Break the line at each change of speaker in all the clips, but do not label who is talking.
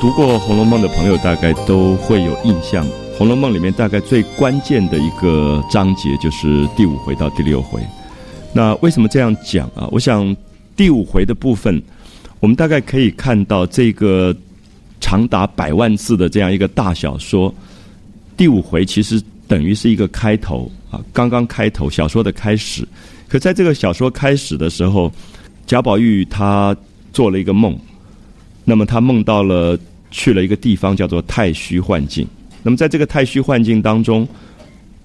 读过《红楼梦》的朋友大概都会有印象，《红楼梦》里面大概最关键的一个章节就是第五回到第六回。那为什么这样讲啊？我想第五回的部分，我们大概可以看到这个长达百万字的这样一个大小说，第五回其实等于是一个开头啊，刚刚开头小说的开始。可在这个小说开始的时候，贾宝玉他做了一个梦。那么他梦到了去了一个地方叫做太虚幻境。那么在这个太虚幻境当中，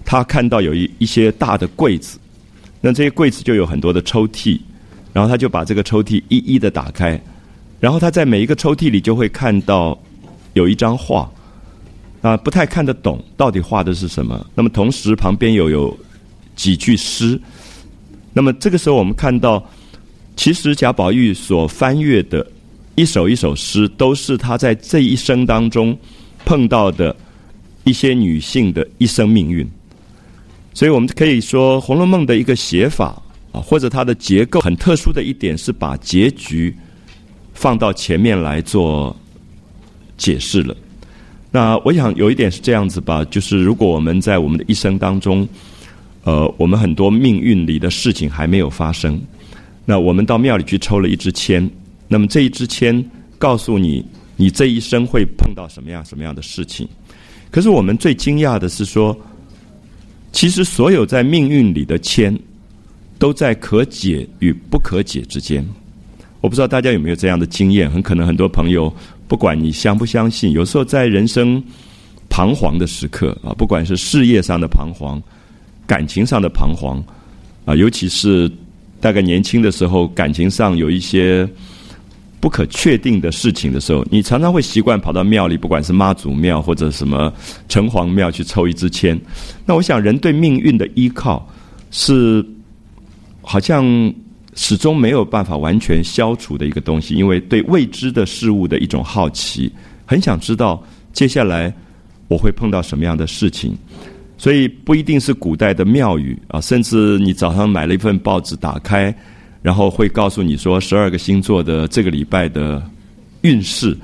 他看到有一一些大的柜子，那这些柜子就有很多的抽屉，然后他就把这个抽屉一一的打开，然后他在每一个抽屉里就会看到有一张画，啊，不太看得懂到底画的是什么。那么同时旁边有有几句诗，那么这个时候我们看到，其实贾宝玉所翻阅的。一首一首诗，都是他在这一生当中碰到的一些女性的一生命运。所以我们可以说，《红楼梦》的一个写法啊，或者它的结构很特殊的一点是把结局放到前面来做解释了。那我想有一点是这样子吧，就是如果我们在我们的一生当中，呃，我们很多命运里的事情还没有发生，那我们到庙里去抽了一支签。那么这一支签告诉你，你这一生会碰到什么样什么样的事情。可是我们最惊讶的是说，其实所有在命运里的签，都在可解与不可解之间。我不知道大家有没有这样的经验？很可能很多朋友，不管你相不相信，有时候在人生彷徨的时刻啊，不管是事业上的彷徨、感情上的彷徨啊，尤其是大概年轻的时候，感情上有一些。不可确定的事情的时候，你常常会习惯跑到庙里，不管是妈祖庙或者什么城隍庙去抽一支签。那我想，人对命运的依靠是好像始终没有办法完全消除的一个东西，因为对未知的事物的一种好奇，很想知道接下来我会碰到什么样的事情。所以不一定是古代的庙宇啊，甚至你早上买了一份报纸，打开。然后会告诉你说十二个星座的这个礼拜的运势，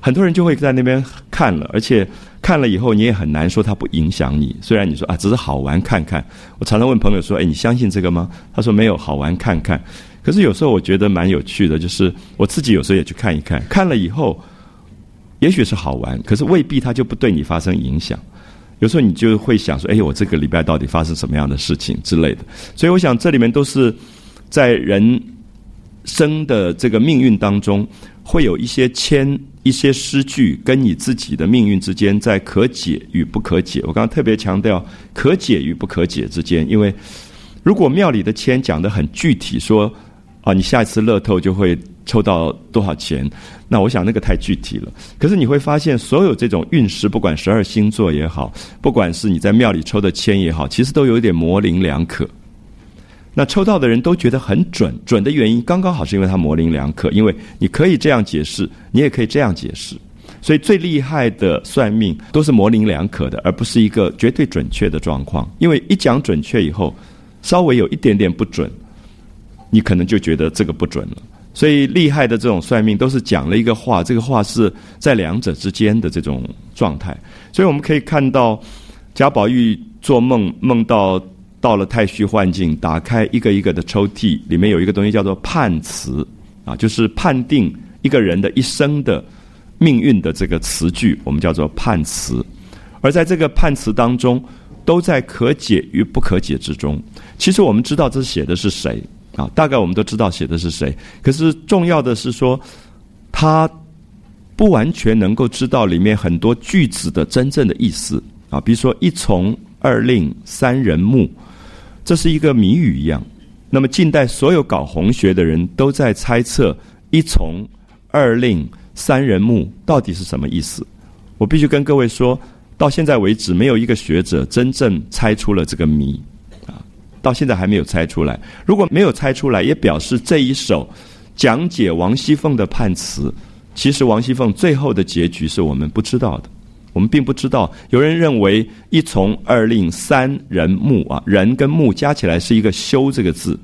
很多人就会在那边看了，而且看了以后你也很难说它不影响你。虽然你说啊只是好玩看看，我常常问朋友说：“哎，你相信这个吗？”他说：“没有，好玩看看。”可是有时候我觉得蛮有趣的，就是我自己有时候也去看一看，看了以后也许是好玩，可是未必它就不对你发生影响。有时候你就会想说：“哎，我这个礼拜到底发生什么样的事情之类的？”所以我想这里面都是。在人生的这个命运当中，会有一些签、一些诗句，跟你自己的命运之间在可解与不可解。我刚刚特别强调可解与不可解之间，因为如果庙里的签讲的很具体，说啊，你下一次乐透就会抽到多少钱，那我想那个太具体了。可是你会发现，所有这种运势，不管十二星座也好，不管是你在庙里抽的签也好，其实都有一点模棱两可。那抽到的人都觉得很准，准的原因刚刚好是因为它模棱两可，因为你可以这样解释，你也可以这样解释，所以最厉害的算命都是模棱两可的，而不是一个绝对准确的状况。因为一讲准确以后，稍微有一点点不准，你可能就觉得这个不准了。所以厉害的这种算命都是讲了一个话，这个话是在两者之间的这种状态。所以我们可以看到贾宝玉做梦梦到。到了太虚幻境，打开一个一个的抽屉，里面有一个东西叫做判词，啊，就是判定一个人的一生的命运的这个词句，我们叫做判词。而在这个判词当中，都在可解与不可解之中。其实我们知道这写的是谁啊？大概我们都知道写的是谁。可是重要的是说，他不完全能够知道里面很多句子的真正的意思啊。比如说一从二令三人目。这是一个谜语一样。那么，近代所有搞红学的人都在猜测“一从”“二令”“三人目”到底是什么意思。我必须跟各位说，到现在为止，没有一个学者真正猜出了这个谜啊！到现在还没有猜出来。如果没有猜出来，也表示这一首讲解王熙凤的判词，其实王熙凤最后的结局是我们不知道的。我们并不知道，有人认为一从二令三人木啊，人跟木加起来是一个休这个字。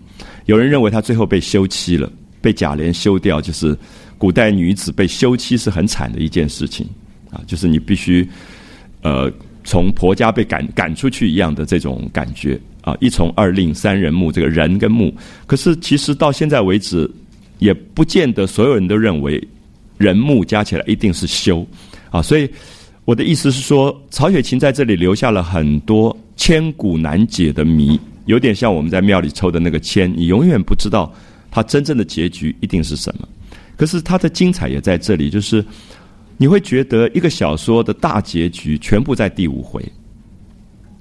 有人认为他最后被休妻了，被贾琏休掉，就是古代女子被休妻是很惨的一件事情啊，就是你必须呃从婆家被赶赶出去一样的这种感觉啊，一从二令三人木，这个人跟木，可是其实到现在为止，也不见得所有人都认为人木加起来一定是休啊，所以我的意思是说，曹雪芹在这里留下了很多千古难解的谜，有点像我们在庙里抽的那个签，你永远不知道它真正的结局一定是什么。可是它的精彩也在这里，就是你会觉得一个小说的大结局全部在第五回。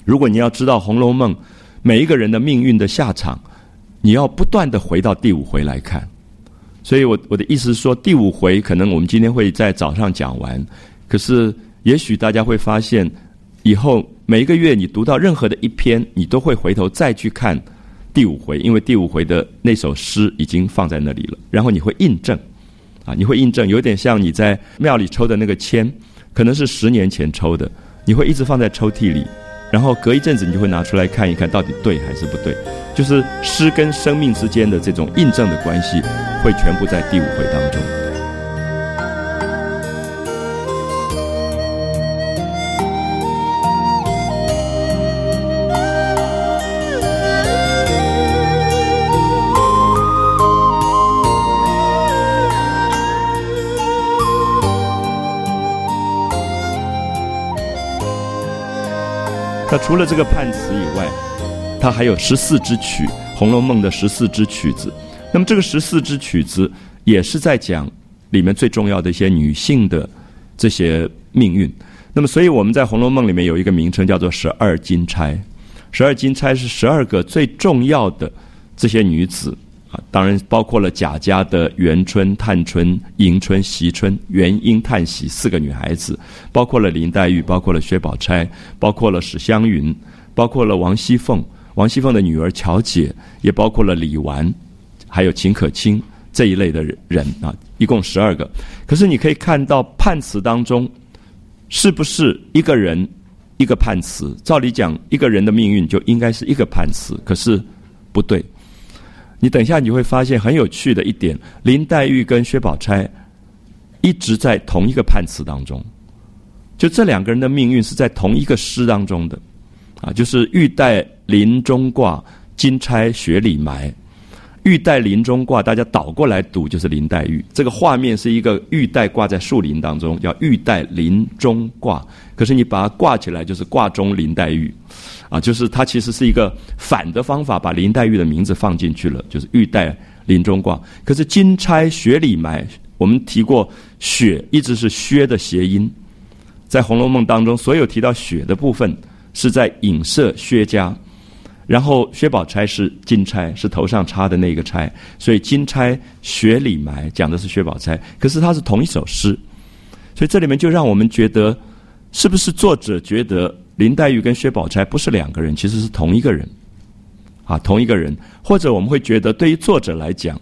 如果你要知道《红楼梦》每一个人的命运的下场，你要不断的回到第五回来看。所以我我的意思是说，第五回可能我们今天会在早上讲完，可是也许大家会发现，以后每一个月你读到任何的一篇，你都会回头再去看第五回，因为第五回的那首诗已经放在那里了，然后你会印证。啊，你会印证，有点像你在庙里抽的那个签，可能是十年前抽的，你会一直放在抽屉里，然后隔一阵子你就会拿出来看一看，到底对还是不对。就是诗跟生命之间的这种印证的关系，会全部在第五回当中。那除了这个判词以外，它还有十四支曲，《红楼梦》的十四支曲子。那么这个十四支曲子也是在讲里面最重要的一些女性的这些命运。那么，所以我们在《红楼梦》里面有一个名称叫做十二金钗。十二金钗是十二个最重要的这些女子。当然包括了贾家的元春、探春、迎春、惜春、元英、叹息四个女孩子，包括了林黛玉，包括了薛宝钗，包括了史湘云，包括了王熙凤，王熙凤的女儿巧姐，也包括了李纨，还有秦可卿这一类的人啊，一共十二个。可是你可以看到判词当中，是不是一个人一个判词？照理讲，一个人的命运就应该是一个判词，可是不对。你等一下，你会发现很有趣的一点：林黛玉跟薛宝钗一直在同一个判词当中，就这两个人的命运是在同一个诗当中的，啊，就是玉带林中挂，金钗雪里埋。玉带林中挂，大家倒过来读就是林黛玉。这个画面是一个玉带挂在树林当中，叫玉带林中挂。可是你把它挂起来，就是挂中林黛玉。啊，就是它其实是一个反的方法，把林黛玉的名字放进去了，就是玉带林中挂。可是金钗雪里埋，我们提过雪一直是薛的谐音，在《红楼梦》当中，所有提到雪的部分是在影射薛家。然后薛宝钗是金钗，是头上插的那个钗，所以金钗雪里埋讲的是薛宝钗。可是它是同一首诗，所以这里面就让我们觉得，是不是作者觉得？林黛玉跟薛宝钗不是两个人，其实是同一个人，啊，同一个人。或者我们会觉得，对于作者来讲，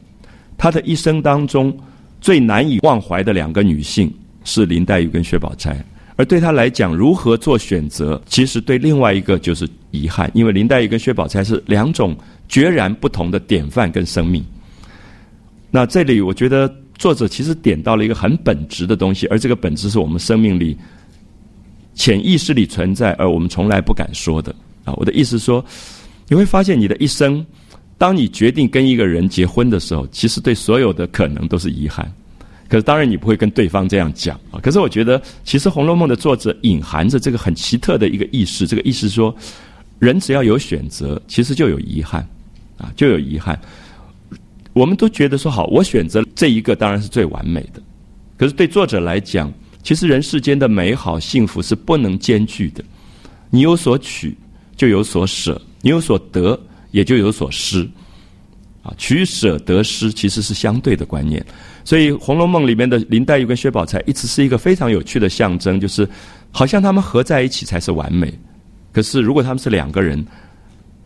他的一生当中最难以忘怀的两个女性是林黛玉跟薛宝钗，而对他来讲，如何做选择，其实对另外一个就是遗憾，因为林黛玉跟薛宝钗是两种决然不同的典范跟生命。那这里我觉得作者其实点到了一个很本质的东西，而这个本质是我们生命里。潜意识里存在，而我们从来不敢说的啊！我的意思说，你会发现你的一生，当你决定跟一个人结婚的时候，其实对所有的可能都是遗憾。可是当然你不会跟对方这样讲啊！可是我觉得，其实《红楼梦》的作者隐含着这个很奇特的一个意识，这个意思说，人只要有选择，其实就有遗憾啊，就有遗憾。我们都觉得说好，我选择这一个当然是最完美的，可是对作者来讲。其实人世间的美好幸福是不能兼具的，你有所取就有所舍，你有所得也就有所失，啊，取舍得失其实是相对的观念。所以《红楼梦》里面的林黛玉跟薛宝钗一直是一个非常有趣的象征，就是好像他们合在一起才是完美，可是如果他们是两个人。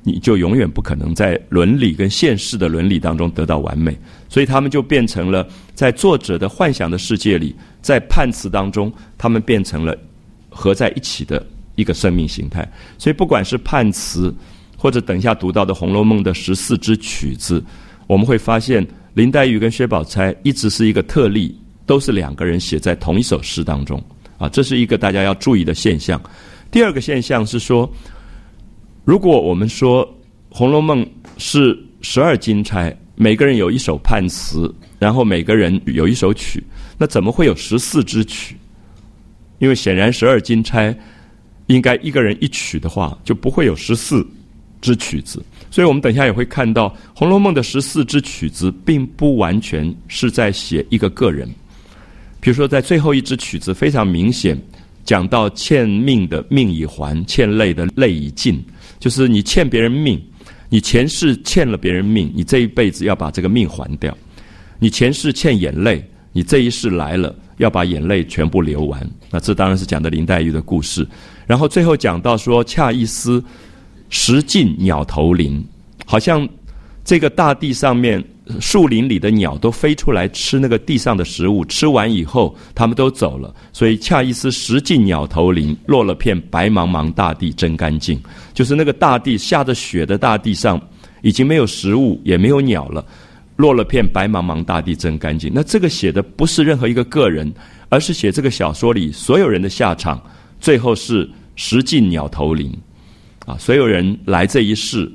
你就永远不可能在伦理跟现实的伦理当中得到完美，所以他们就变成了在作者的幻想的世界里，在判词当中，他们变成了合在一起的一个生命形态。所以不管是判词，或者等一下读到的《红楼梦》的十四支曲子，我们会发现林黛玉跟薛宝钗一直是一个特例，都是两个人写在同一首诗当中啊，这是一个大家要注意的现象。第二个现象是说，如果我们说《红楼梦》是十二金钗，每个人有一首判词，然后每个人有一首曲，那怎么会有十四支曲？因为显然十二金钗应该一个人一曲的话，就不会有十四支曲子。所以我们等一下也会看到，《红楼梦》的十四支曲子并不完全是在写一个个人。比如说，在最后一支曲子非常明显讲到欠命的命已还，欠泪的泪已尽，就是你欠别人命，你前世欠了别人命，你这一辈子要把这个命还掉；你前世欠眼泪，你这一世来了。要把眼泪全部流完，那这当然是讲的林黛玉的故事。然后最后讲到说，恰一丝食尽鸟头林，好像这个大地上面树林里的鸟都飞出来吃那个地上的食物，吃完以后他们都走了，所以恰一丝食尽鸟头林，落了片白茫茫大地真干净。就是那个大地下着雪的大地上，已经没有食物，也没有鸟了。落了片白茫茫大地真干净。那这个写的不是任何一个个人，而是写这个小说里所有人的下场，最后是食尽鸟头林，啊，所有人来这一世，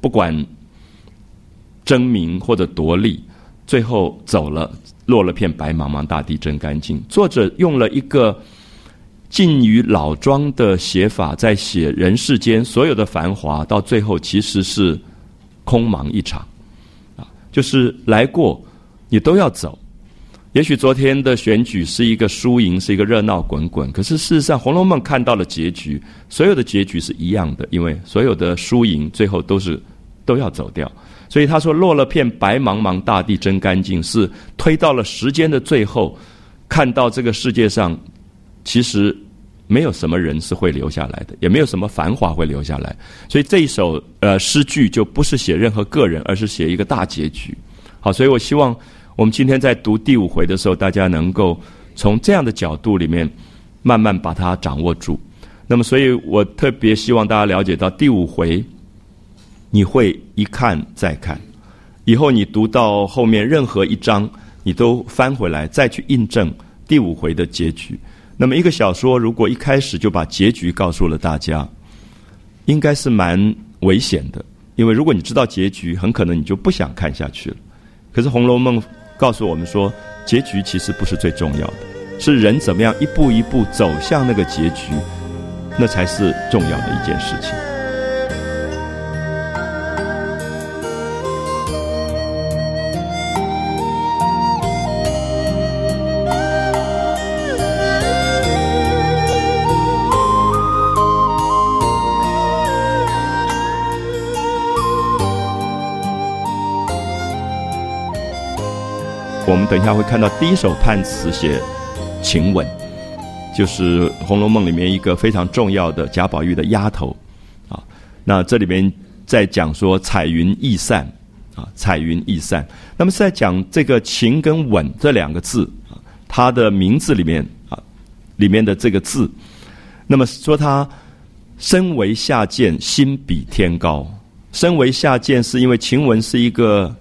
不管争名或者夺利，最后走了，落了片白茫茫大地真干净。作者用了一个近于老庄的写法，在写人世间所有的繁华，到最后其实是空茫一场。就是来过，你都要走。也许昨天的选举是一个输赢，是一个热闹滚滚。可是事实上，《红楼梦》看到了结局，所有的结局是一样的，因为所有的输赢最后都是都要走掉。所以他说：“落了片白茫茫大地真干净”，是推到了时间的最后，看到这个世界上其实。没有什么人是会留下来的，也没有什么繁华会留下来，所以这一首呃诗句就不是写任何个人，而是写一个大结局。好，所以我希望我们今天在读第五回的时候，大家能够从这样的角度里面慢慢把它掌握住。那么，所以我特别希望大家了解到第五回，你会一看再看，以后你读到后面任何一章，你都翻回来再去印证第五回的结局。那么，一个小说如果一开始就把结局告诉了大家，应该是蛮危险的。因为如果你知道结局，很可能你就不想看下去了。可是《红楼梦》告诉我们说，结局其实不是最重要的，是人怎么样一步一步走向那个结局，那才是重要的一件事情。等一下会看到第一首判词写晴雯，就是《红楼梦》里面一个非常重要的贾宝玉的丫头啊。那这里面在讲说彩云易散啊，彩云易散。那么是在讲这个晴跟雯这两个字啊，它的名字里面啊里面的这个字。那么说他身为下贱，心比天高。身为下贱，是因为晴雯是一个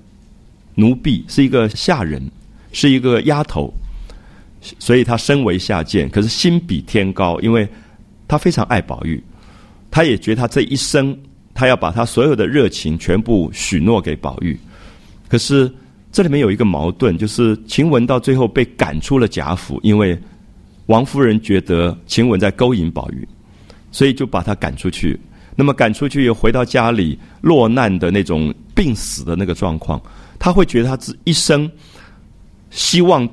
奴婢，是一个下人。是一个丫头，所以她身为下贱，可是心比天高，因为她非常爱宝玉，她也觉得她这一生，她要把她所有的热情全部许诺给宝玉。可是这里面有一个矛盾，就是晴雯到最后被赶出了贾府，因为王夫人觉得晴雯在勾引宝玉，所以就把她赶出去。那么赶出去又回到家里落难的那种病死的那个状况，她会觉得她这一生。希望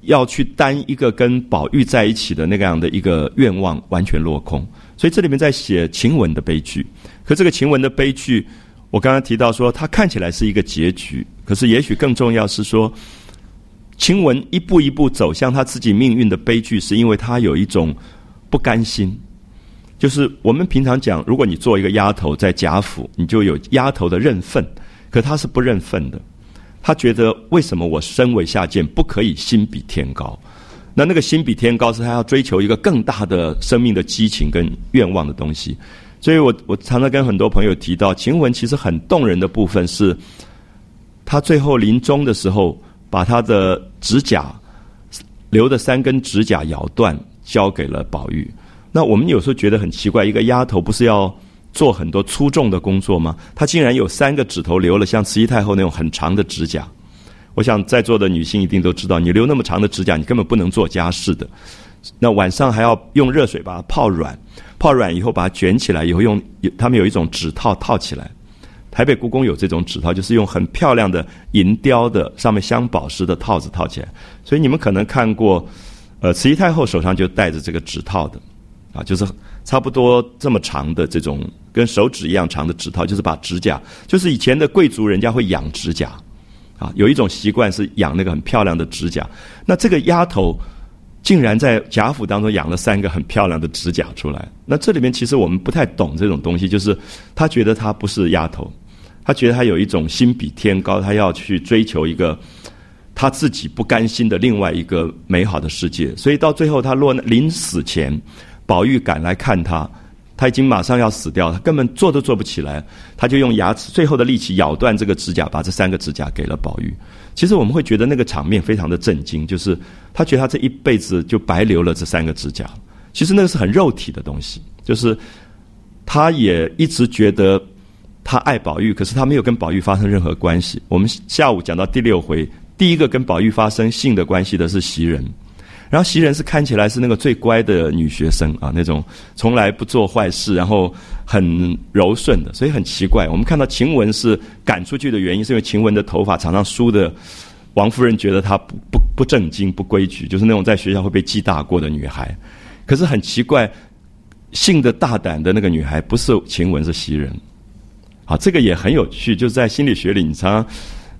要去担一个跟宝玉在一起的那个样的一个愿望完全落空，所以这里面在写晴雯的悲剧。可这个晴雯的悲剧，我刚刚提到说，它看起来是一个结局，可是也许更重要是说，晴雯一步一步走向她自己命运的悲剧，是因为她有一种不甘心。就是我们平常讲，如果你做一个丫头在贾府，你就有丫头的认份，可她是不认份的。他觉得为什么我身为下贱不可以心比天高？那那个心比天高是他要追求一个更大的生命的激情跟愿望的东西。所以我我常常跟很多朋友提到，晴雯其实很动人的部分是，他最后临终的时候把他的指甲留的三根指甲咬断，交给了宝玉。那我们有时候觉得很奇怪，一个丫头不是要做很多粗重的工作吗？她竟然有三个指头留了像慈禧太后那种很长的指甲。我想在座的女性一定都知道，你留那么长的指甲，你根本不能做家事的。那晚上还要用热水把它泡软，泡软以后把它卷起来，以后用他们有一种指套套起来。台北故宫有这种指套，就是用很漂亮的银雕的上面镶宝石的套子套起来。所以你们可能看过，呃，慈禧太后手上就戴着这个指套的，啊，就是差不多这么长的这种跟手指一样长的指套，就是把指甲，就是以前的贵族人家会养指甲，啊，有一种习惯是养那个很漂亮的指甲。那这个丫头。竟然在贾府当中养了三个很漂亮的指甲出来，那这里面其实我们不太懂这种东西，就是他觉得他不是丫头，他觉得他有一种心比天高，他要去追求一个他自己不甘心的另外一个美好的世界，所以到最后他落临死前，宝玉赶来看他，他已经马上要死掉，他根本坐都坐不起来，他就用牙齿最后的力气咬断这个指甲，把这三个指甲给了宝玉。其实我们会觉得那个场面非常的震惊，就是他觉得他这一辈子就白留了这三个指甲。其实那个是很肉体的东西，就是他也一直觉得他爱宝玉，可是他没有跟宝玉发生任何关系。我们下午讲到第六回，第一个跟宝玉发生性的关系的是袭人。然后袭人是看起来是那个最乖的女学生啊，那种从来不做坏事，然后很柔顺的，所以很奇怪。我们看到晴雯是赶出去的原因，是因为晴雯的头发常常梳的，王夫人觉得她不不不正经、不规矩，就是那种在学校会被记大过的女孩。可是很奇怪，性的大胆的那个女孩不是晴雯，是袭人。啊，这个也很有趣，就是在心理学里，你常常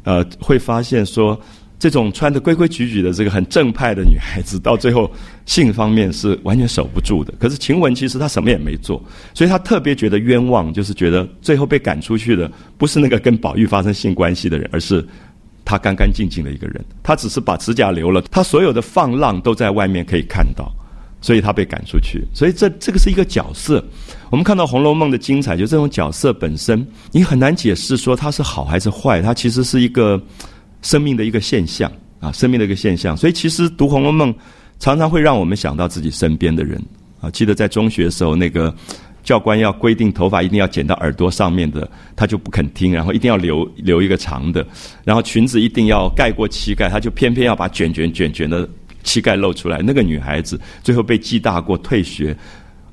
呃会发现说。这种穿的规规矩矩的这个很正派的女孩子，到最后性方面是完全守不住的。可是晴雯其实她什么也没做，所以她特别觉得冤枉，就是觉得最后被赶出去的不是那个跟宝玉发生性关系的人，而是她干干净净的一个人。她只是把指甲留了，她所有的放浪都在外面可以看到，所以她被赶出去。所以这这个是一个角色。我们看到《红楼梦》的精彩，就这种角色本身，你很难解释说他是好还是坏，他其实是一个。生命的一个现象啊，生命的一个现象。所以其实读《红楼梦》常常会让我们想到自己身边的人啊。记得在中学的时候，那个教官要规定头发一定要剪到耳朵上面的，他就不肯听，然后一定要留留一个长的。然后裙子一定要盖过膝盖，他就偏偏要把卷卷卷卷的膝盖露出来。那个女孩子最后被记大过，退学。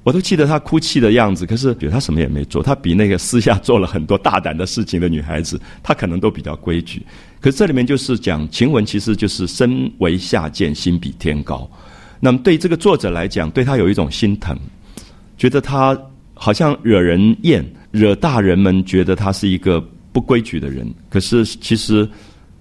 我都记得她哭泣的样子，可是觉得她什么也没做。她比那个私下做了很多大胆的事情的女孩子，她可能都比较规矩。可是这里面就是讲晴雯，其实就是身为下贱，心比天高。那么对这个作者来讲，对他有一种心疼，觉得他好像惹人厌，惹大人们觉得他是一个不规矩的人。可是其实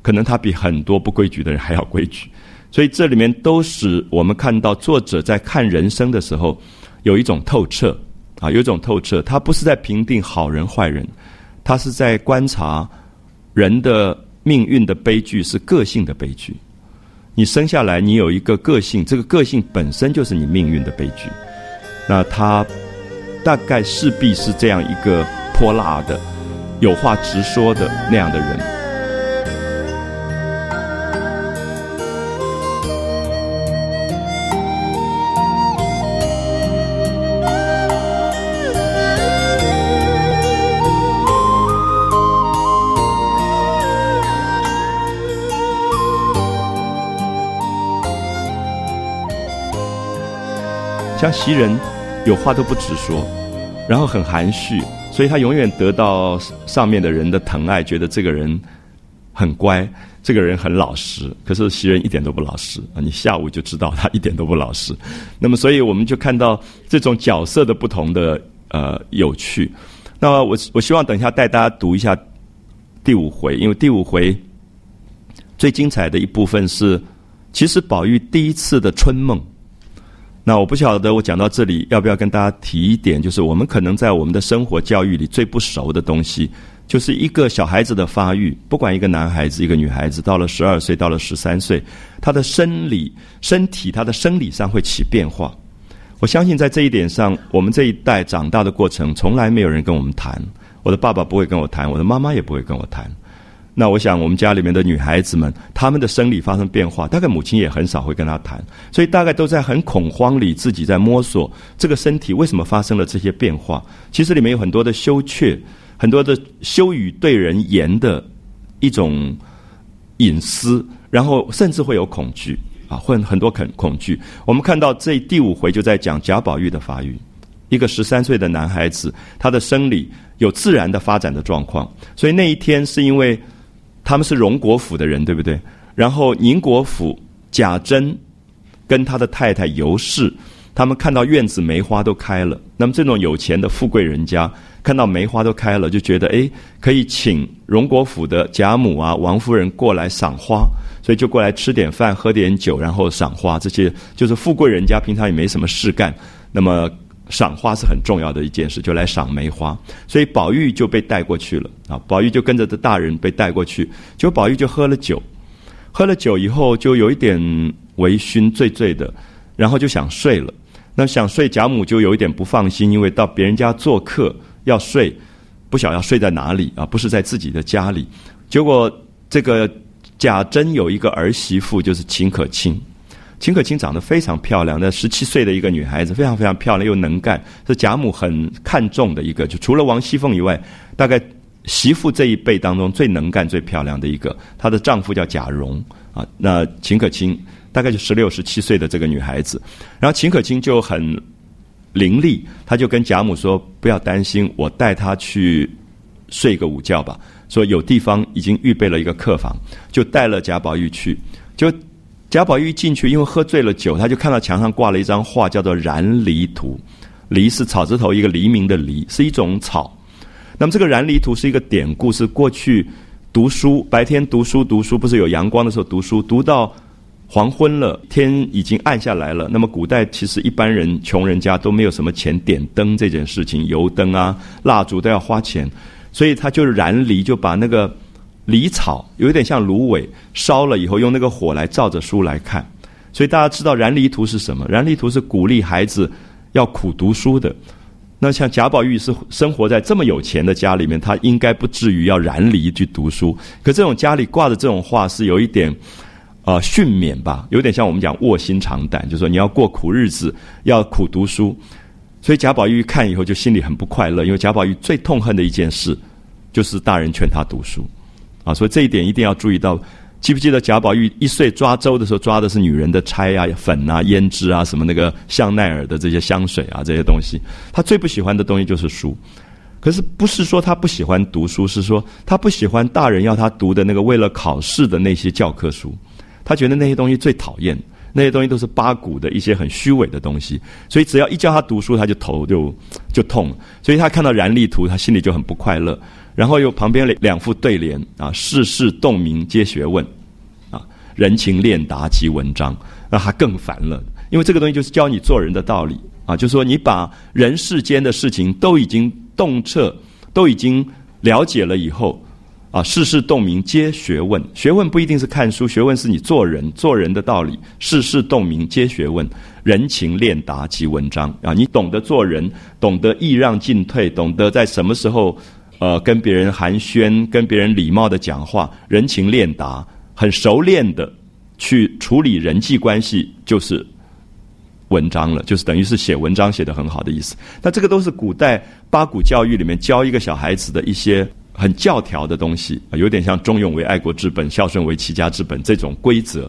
可能他比很多不规矩的人还要规矩。所以这里面都使我们看到作者在看人生的时候。有一种透彻，啊，有一种透彻。他不是在评定好人坏人，他是在观察人的命运的悲剧是个性的悲剧。你生下来，你有一个个性，这个个性本身就是你命运的悲剧。那他大概势必是这样一个泼辣的、有话直说的那样的人。像袭人，有话都不直说，然后很含蓄，所以他永远得到上面的人的疼爱，觉得这个人很乖，这个人很老实。可是袭人一点都不老实啊！你下午就知道他一点都不老实。那么，所以我们就看到这种角色的不同的呃有趣。那，我我希望等一下带大家读一下第五回，因为第五回最精彩的一部分是，其实宝玉第一次的春梦。那我不晓得，我讲到这里要不要跟大家提一点，就是我们可能在我们的生活教育里最不熟的东西，就是一个小孩子的发育，不管一个男孩子一个女孩子，到了十二岁到了十三岁，他的生理身体他的生理上会起变化。我相信在这一点上，我们这一代长大的过程，从来没有人跟我们谈，我的爸爸不会跟我谈，我的妈妈也不会跟我谈。那我想，我们家里面的女孩子们，她们的生理发生变化，大概母亲也很少会跟她谈，所以大概都在很恐慌里，自己在摸索这个身体为什么发生了这些变化。其实里面有很多的羞怯，很多的羞于对人言的一种隐私，然后甚至会有恐惧啊，会很多恐恐惧。我们看到这第五回就在讲贾宝玉的发育，一个十三岁的男孩子，他的生理有自然的发展的状况，所以那一天是因为。他们是荣国府的人，对不对？然后宁国府贾珍跟他的太太尤氏，他们看到院子梅花都开了。那么这种有钱的富贵人家看到梅花都开了，就觉得哎，可以请荣国府的贾母啊、王夫人过来赏花，所以就过来吃点饭、喝点酒，然后赏花。这些就是富贵人家平常也没什么事干，那么。赏花是很重要的一件事，就来赏梅花，所以宝玉就被带过去了啊。宝玉就跟着这大人被带过去，结果宝玉就喝了酒，喝了酒以后就有一点微醺、醉醉的，然后就想睡了。那想睡，贾母就有一点不放心，因为到别人家做客要睡，不晓要睡在哪里啊？不是在自己的家里。结果这个贾珍有一个儿媳妇，就是秦可卿。秦可卿长得非常漂亮，那十七岁的一个女孩子，非常非常漂亮又能干，是贾母很看重的一个。就除了王熙凤以外，大概媳妇这一辈当中最能干、最漂亮的一个。她的丈夫叫贾蓉啊，那秦可卿大概就十六、十七岁的这个女孩子。然后秦可卿就很伶俐，她就跟贾母说：“不要担心，我带她去睡个午觉吧。”说有地方已经预备了一个客房，就带了贾宝玉去，就。贾宝玉进去，因为喝醉了酒，他就看到墙上挂了一张画，叫做《燃藜图》。藜是草字头一个黎明的黎，是一种草。那么这个燃藜图是一个典故，是过去读书白天读书读书，不是有阳光的时候读书，读到黄昏了，天已经暗下来了。那么古代其实一般人穷人家都没有什么钱点灯这件事情，油灯啊、蜡烛都要花钱，所以他就是燃藜，就把那个。离草有点像芦苇，烧了以后用那个火来照着书来看，所以大家知道燃梨图是什么？燃梨图是鼓励孩子要苦读书的。那像贾宝玉是生活在这么有钱的家里面，他应该不至于要燃梨去读书。可这种家里挂的这种画是有一点啊训勉吧，有点像我们讲卧薪尝胆，就是说你要过苦日子，要苦读书。所以贾宝玉看以后就心里很不快乐，因为贾宝玉最痛恨的一件事就是大人劝他读书。啊，所以这一点一定要注意到。记不记得贾宝玉一岁抓周的时候，抓的是女人的钗啊、粉啊、胭脂啊，什么那个香奈儿的这些香水啊，这些东西。他最不喜欢的东西就是书。可是不是说他不喜欢读书，是说他不喜欢大人要他读的那个为了考试的那些教科书。他觉得那些东西最讨厌，那些东西都是八股的一些很虚伪的东西。所以只要一教他读书，他就头就就痛。所以他看到燃力图，他心里就很不快乐。然后又旁边两副对联啊，世事洞明皆学问，啊，人情练达即文章，那他更烦了。因为这个东西就是教你做人的道理啊，就是说你把人世间的事情都已经洞彻，都已经了解了以后，啊，世事洞明皆学问，学问不一定是看书，学问是你做人做人的道理。世事洞明皆学问，人情练达即文章啊，你懂得做人，懂得易让进退，懂得在什么时候。呃，跟别人寒暄，跟别人礼貌的讲话，人情练达，很熟练的去处理人际关系，就是文章了，就是等于是写文章写的很好的意思。那这个都是古代八股教育里面教一个小孩子的一些很教条的东西，有点像忠勇为爱国之本，孝顺为齐家之本这种规则。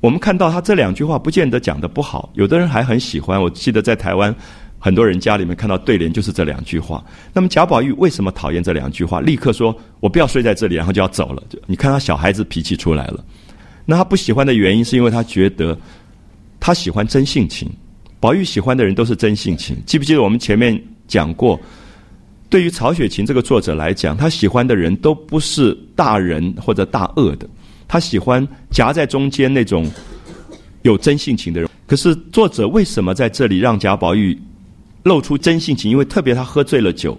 我们看到他这两句话，不见得讲的不好，有的人还很喜欢。我记得在台湾。很多人家里面看到对联就是这两句话。那么贾宝玉为什么讨厌这两句话？立刻说：“我不要睡在这里，然后就要走了。”你看他小孩子脾气出来了。那他不喜欢的原因是因为他觉得他喜欢真性情。宝玉喜欢的人都是真性情。记不记得我们前面讲过？对于曹雪芹这个作者来讲，他喜欢的人都不是大人或者大恶的，他喜欢夹在中间那种有真性情的人。可是作者为什么在这里让贾宝玉？露出真性情，因为特别他喝醉了酒，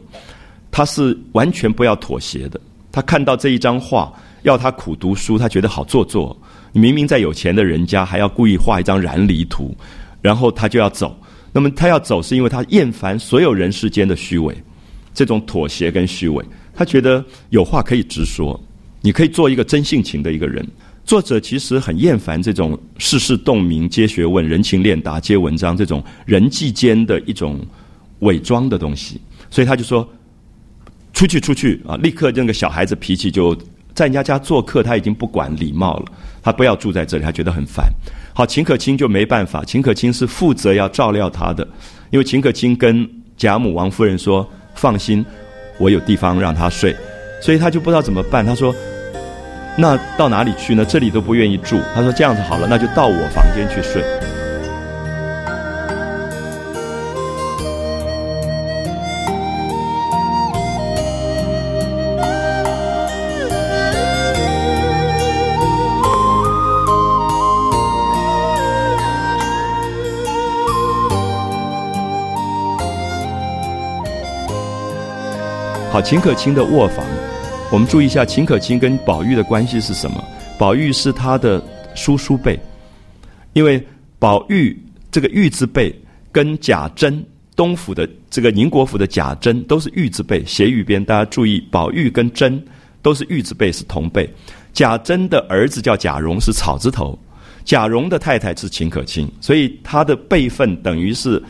他是完全不要妥协的。他看到这一张画，要他苦读书，他觉得好做作。你明明在有钱的人家，还要故意画一张燃离图，然后他就要走。那么他要走，是因为他厌烦所有人世间的虚伪，这种妥协跟虚伪。他觉得有话可以直说，你可以做一个真性情的一个人。作者其实很厌烦这种世事洞明、皆学问、人情练达、皆文章这种人际间的一种伪装的东西，所以他就说：“出去，出去啊！”立刻那个小孩子脾气就在人家家做客，他已经不管礼貌了，他不要住在这里，他觉得很烦。好，秦可卿就没办法，秦可卿是负责要照料他的，因为秦可卿跟贾母、王夫人说：“放心，我有地方让他睡。”所以他就不知道怎么办，他说。那到哪里去呢？这里都不愿意住。他说：“这样子好了，那就到我房间去睡。”好，秦可卿的卧房。我们注意一下，秦可卿跟宝玉的关系是什么？宝玉是他的叔叔辈，因为宝玉这个玉字辈跟贾珍东府的这个宁国府的贾珍都是玉字辈，斜玉边。大家注意，宝玉跟珍都是玉字辈，是同辈。贾珍的儿子叫贾蓉，是草字头。贾蓉的太太是秦可卿，所以他的辈分等于是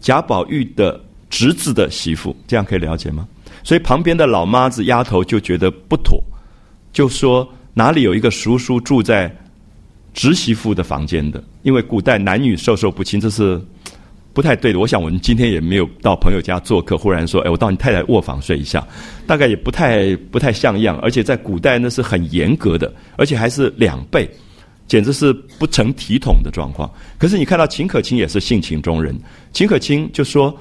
贾宝玉的侄子的媳妇。这样可以了解吗？所以旁边的老妈子丫头就觉得不妥，就说哪里有一个叔叔住在侄媳妇的房间的？因为古代男女授受不亲，这是不太对的。我想我们今天也没有到朋友家做客，忽然说：“哎，我到你太太卧房睡一下。”大概也不太不太像样。而且在古代那是很严格的，而且还是两倍，简直是不成体统的状况。可是你看到秦可卿也是性情中人，秦可卿就说：“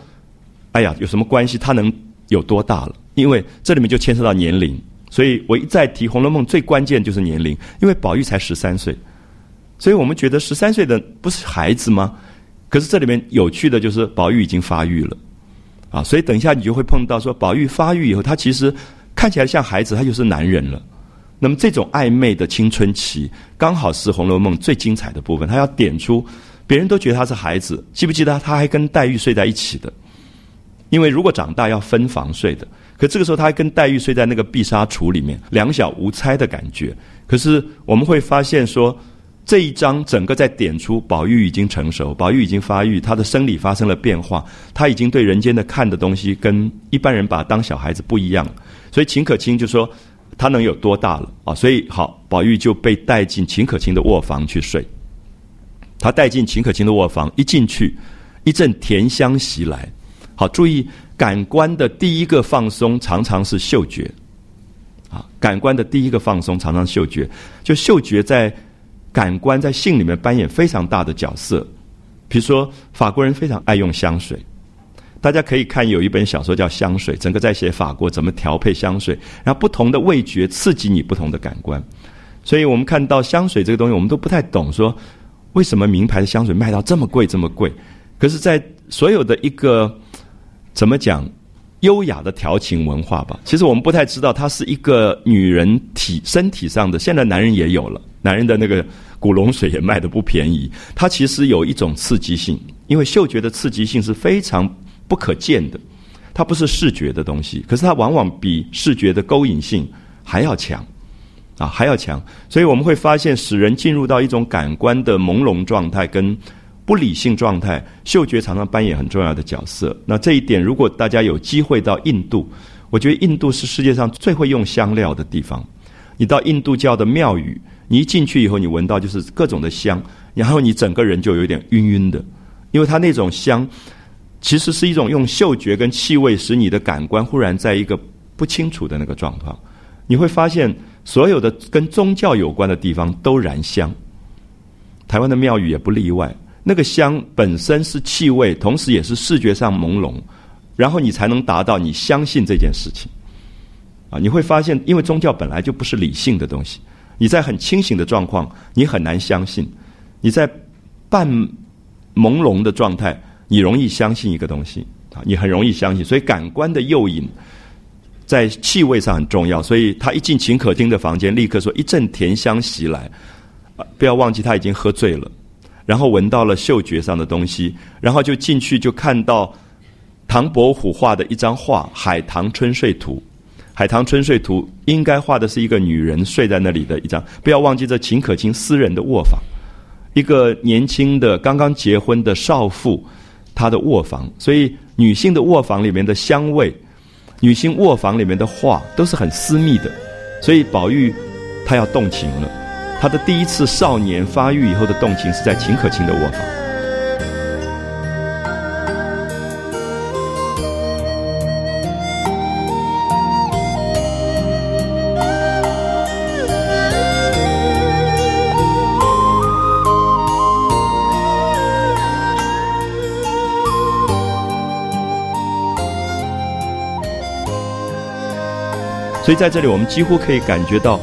哎呀，有什么关系？他能。”有多大了？因为这里面就牵涉到年龄，所以我一再提《红楼梦》最关键就是年龄。因为宝玉才十三岁，所以我们觉得十三岁的不是孩子吗？可是这里面有趣的就是宝玉已经发育了，啊，所以等一下你就会碰到说宝玉发育以后，他其实看起来像孩子，他就是男人了。那么这种暧昧的青春期，刚好是《红楼梦》最精彩的部分。他要点出，别人都觉得他是孩子，记不记得他还跟黛玉睡在一起的？因为如果长大要分房睡的，可这个时候他还跟黛玉睡在那个碧纱橱里面，两小无猜的感觉。可是我们会发现说，这一章整个在点出宝玉已经成熟，宝玉已经发育，他的生理发生了变化，他已经对人间的看的东西跟一般人把当小孩子不一样。所以秦可卿就说他能有多大了啊？所以好，宝玉就被带进秦可卿的卧房去睡。他带进秦可卿的卧房，一进去，一阵甜香袭来。好，注意感官的第一个放松常常是嗅觉，啊，感官的第一个放松常常嗅觉，就嗅觉在感官在性里面扮演非常大的角色。比如说，法国人非常爱用香水，大家可以看有一本小说叫《香水》，整个在写法国怎么调配香水，然后不同的味觉刺激你不同的感官。所以我们看到香水这个东西，我们都不太懂，说为什么名牌的香水卖到这么贵这么贵？可是，在所有的一个怎么讲优雅的调情文化吧？其实我们不太知道，它是一个女人体身体上的。现在男人也有了，男人的那个古龙水也卖的不便宜。它其实有一种刺激性，因为嗅觉的刺激性是非常不可见的，它不是视觉的东西，可是它往往比视觉的勾引性还要强啊，还要强。所以我们会发现，使人进入到一种感官的朦胧状态跟。不理性状态，嗅觉常常扮演很重要的角色。那这一点，如果大家有机会到印度，我觉得印度是世界上最会用香料的地方。你到印度教的庙宇，你一进去以后，你闻到就是各种的香，然后你整个人就有点晕晕的，因为它那种香其实是一种用嗅觉跟气味使你的感官忽然在一个不清楚的那个状况。你会发现，所有的跟宗教有关的地方都燃香，台湾的庙宇也不例外。那个香本身是气味，同时也是视觉上朦胧，然后你才能达到你相信这件事情。啊，你会发现，因为宗教本来就不是理性的东西，你在很清醒的状况，你很难相信；你在半朦胧的状态，你容易相信一个东西啊，你很容易相信。所以感官的诱引在气味上很重要。所以他一进秦可卿的房间，立刻说一阵甜香袭来，啊，不要忘记他已经喝醉了。然后闻到了嗅觉上的东西，然后就进去就看到唐伯虎画的一张画《海棠春睡图》。海棠春睡图》应该画的是一个女人睡在那里的一张，不要忘记这秦可卿私人的卧房，一个年轻的刚刚结婚的少妇，她的卧房。所以女性的卧房里面的香味，女性卧房里面的画都是很私密的。所以宝玉他要动情了，他的第一次少年发育以后的动情是在秦可卿的卧房。所以在这里，我们几乎可以感觉到，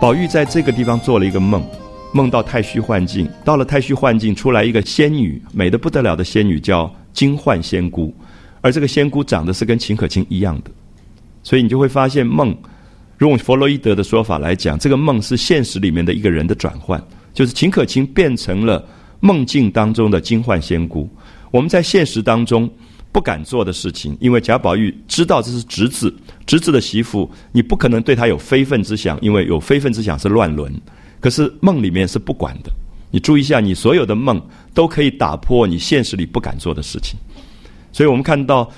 宝玉在这个地方做了一个梦，梦到太虚幻境。到了太虚幻境，出来一个仙女，美的不得了的仙女，叫金幻仙姑。而这个仙姑长得是跟秦可卿一样的，所以你就会发现，梦用弗洛伊德的说法来讲，这个梦是现实里面的一个人的转换，就是秦可卿变成了梦境当中的金幻仙姑。我们在现实当中。不敢做的事情，因为贾宝玉知道这是侄子，侄子的媳妇，你不可能对他有非分之想，因为有非分之想是乱伦。可是梦里面是不管的，你注意一下，你所有的梦都可以打破你现实里不敢做的事情。所以我们看到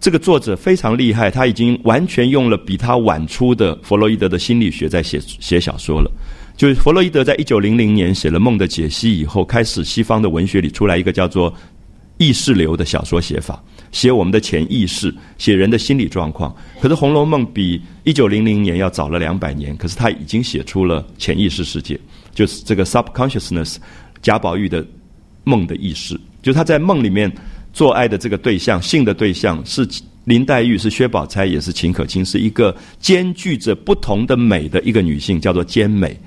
这个作者非常厉害，他已经完全用了比他晚出的弗洛伊德的心理学在写写小说了。就是弗洛伊德在一九零零年写了《梦的解析》以后，开始西方的文学里出来一个叫做。意识流的小说写法，写我们的潜意识，写人的心理状况。可是《红楼梦》比一九零零年要早了两百年，可是他已经写出了潜意识世界，就是这个 subconsciousness。贾宝玉的梦的意识，就是他在梦里面做爱的这个对象，性的对象是林黛玉，是薛宝钗，也是秦可卿，是一个兼具着不同的美的一个女性，叫做兼美。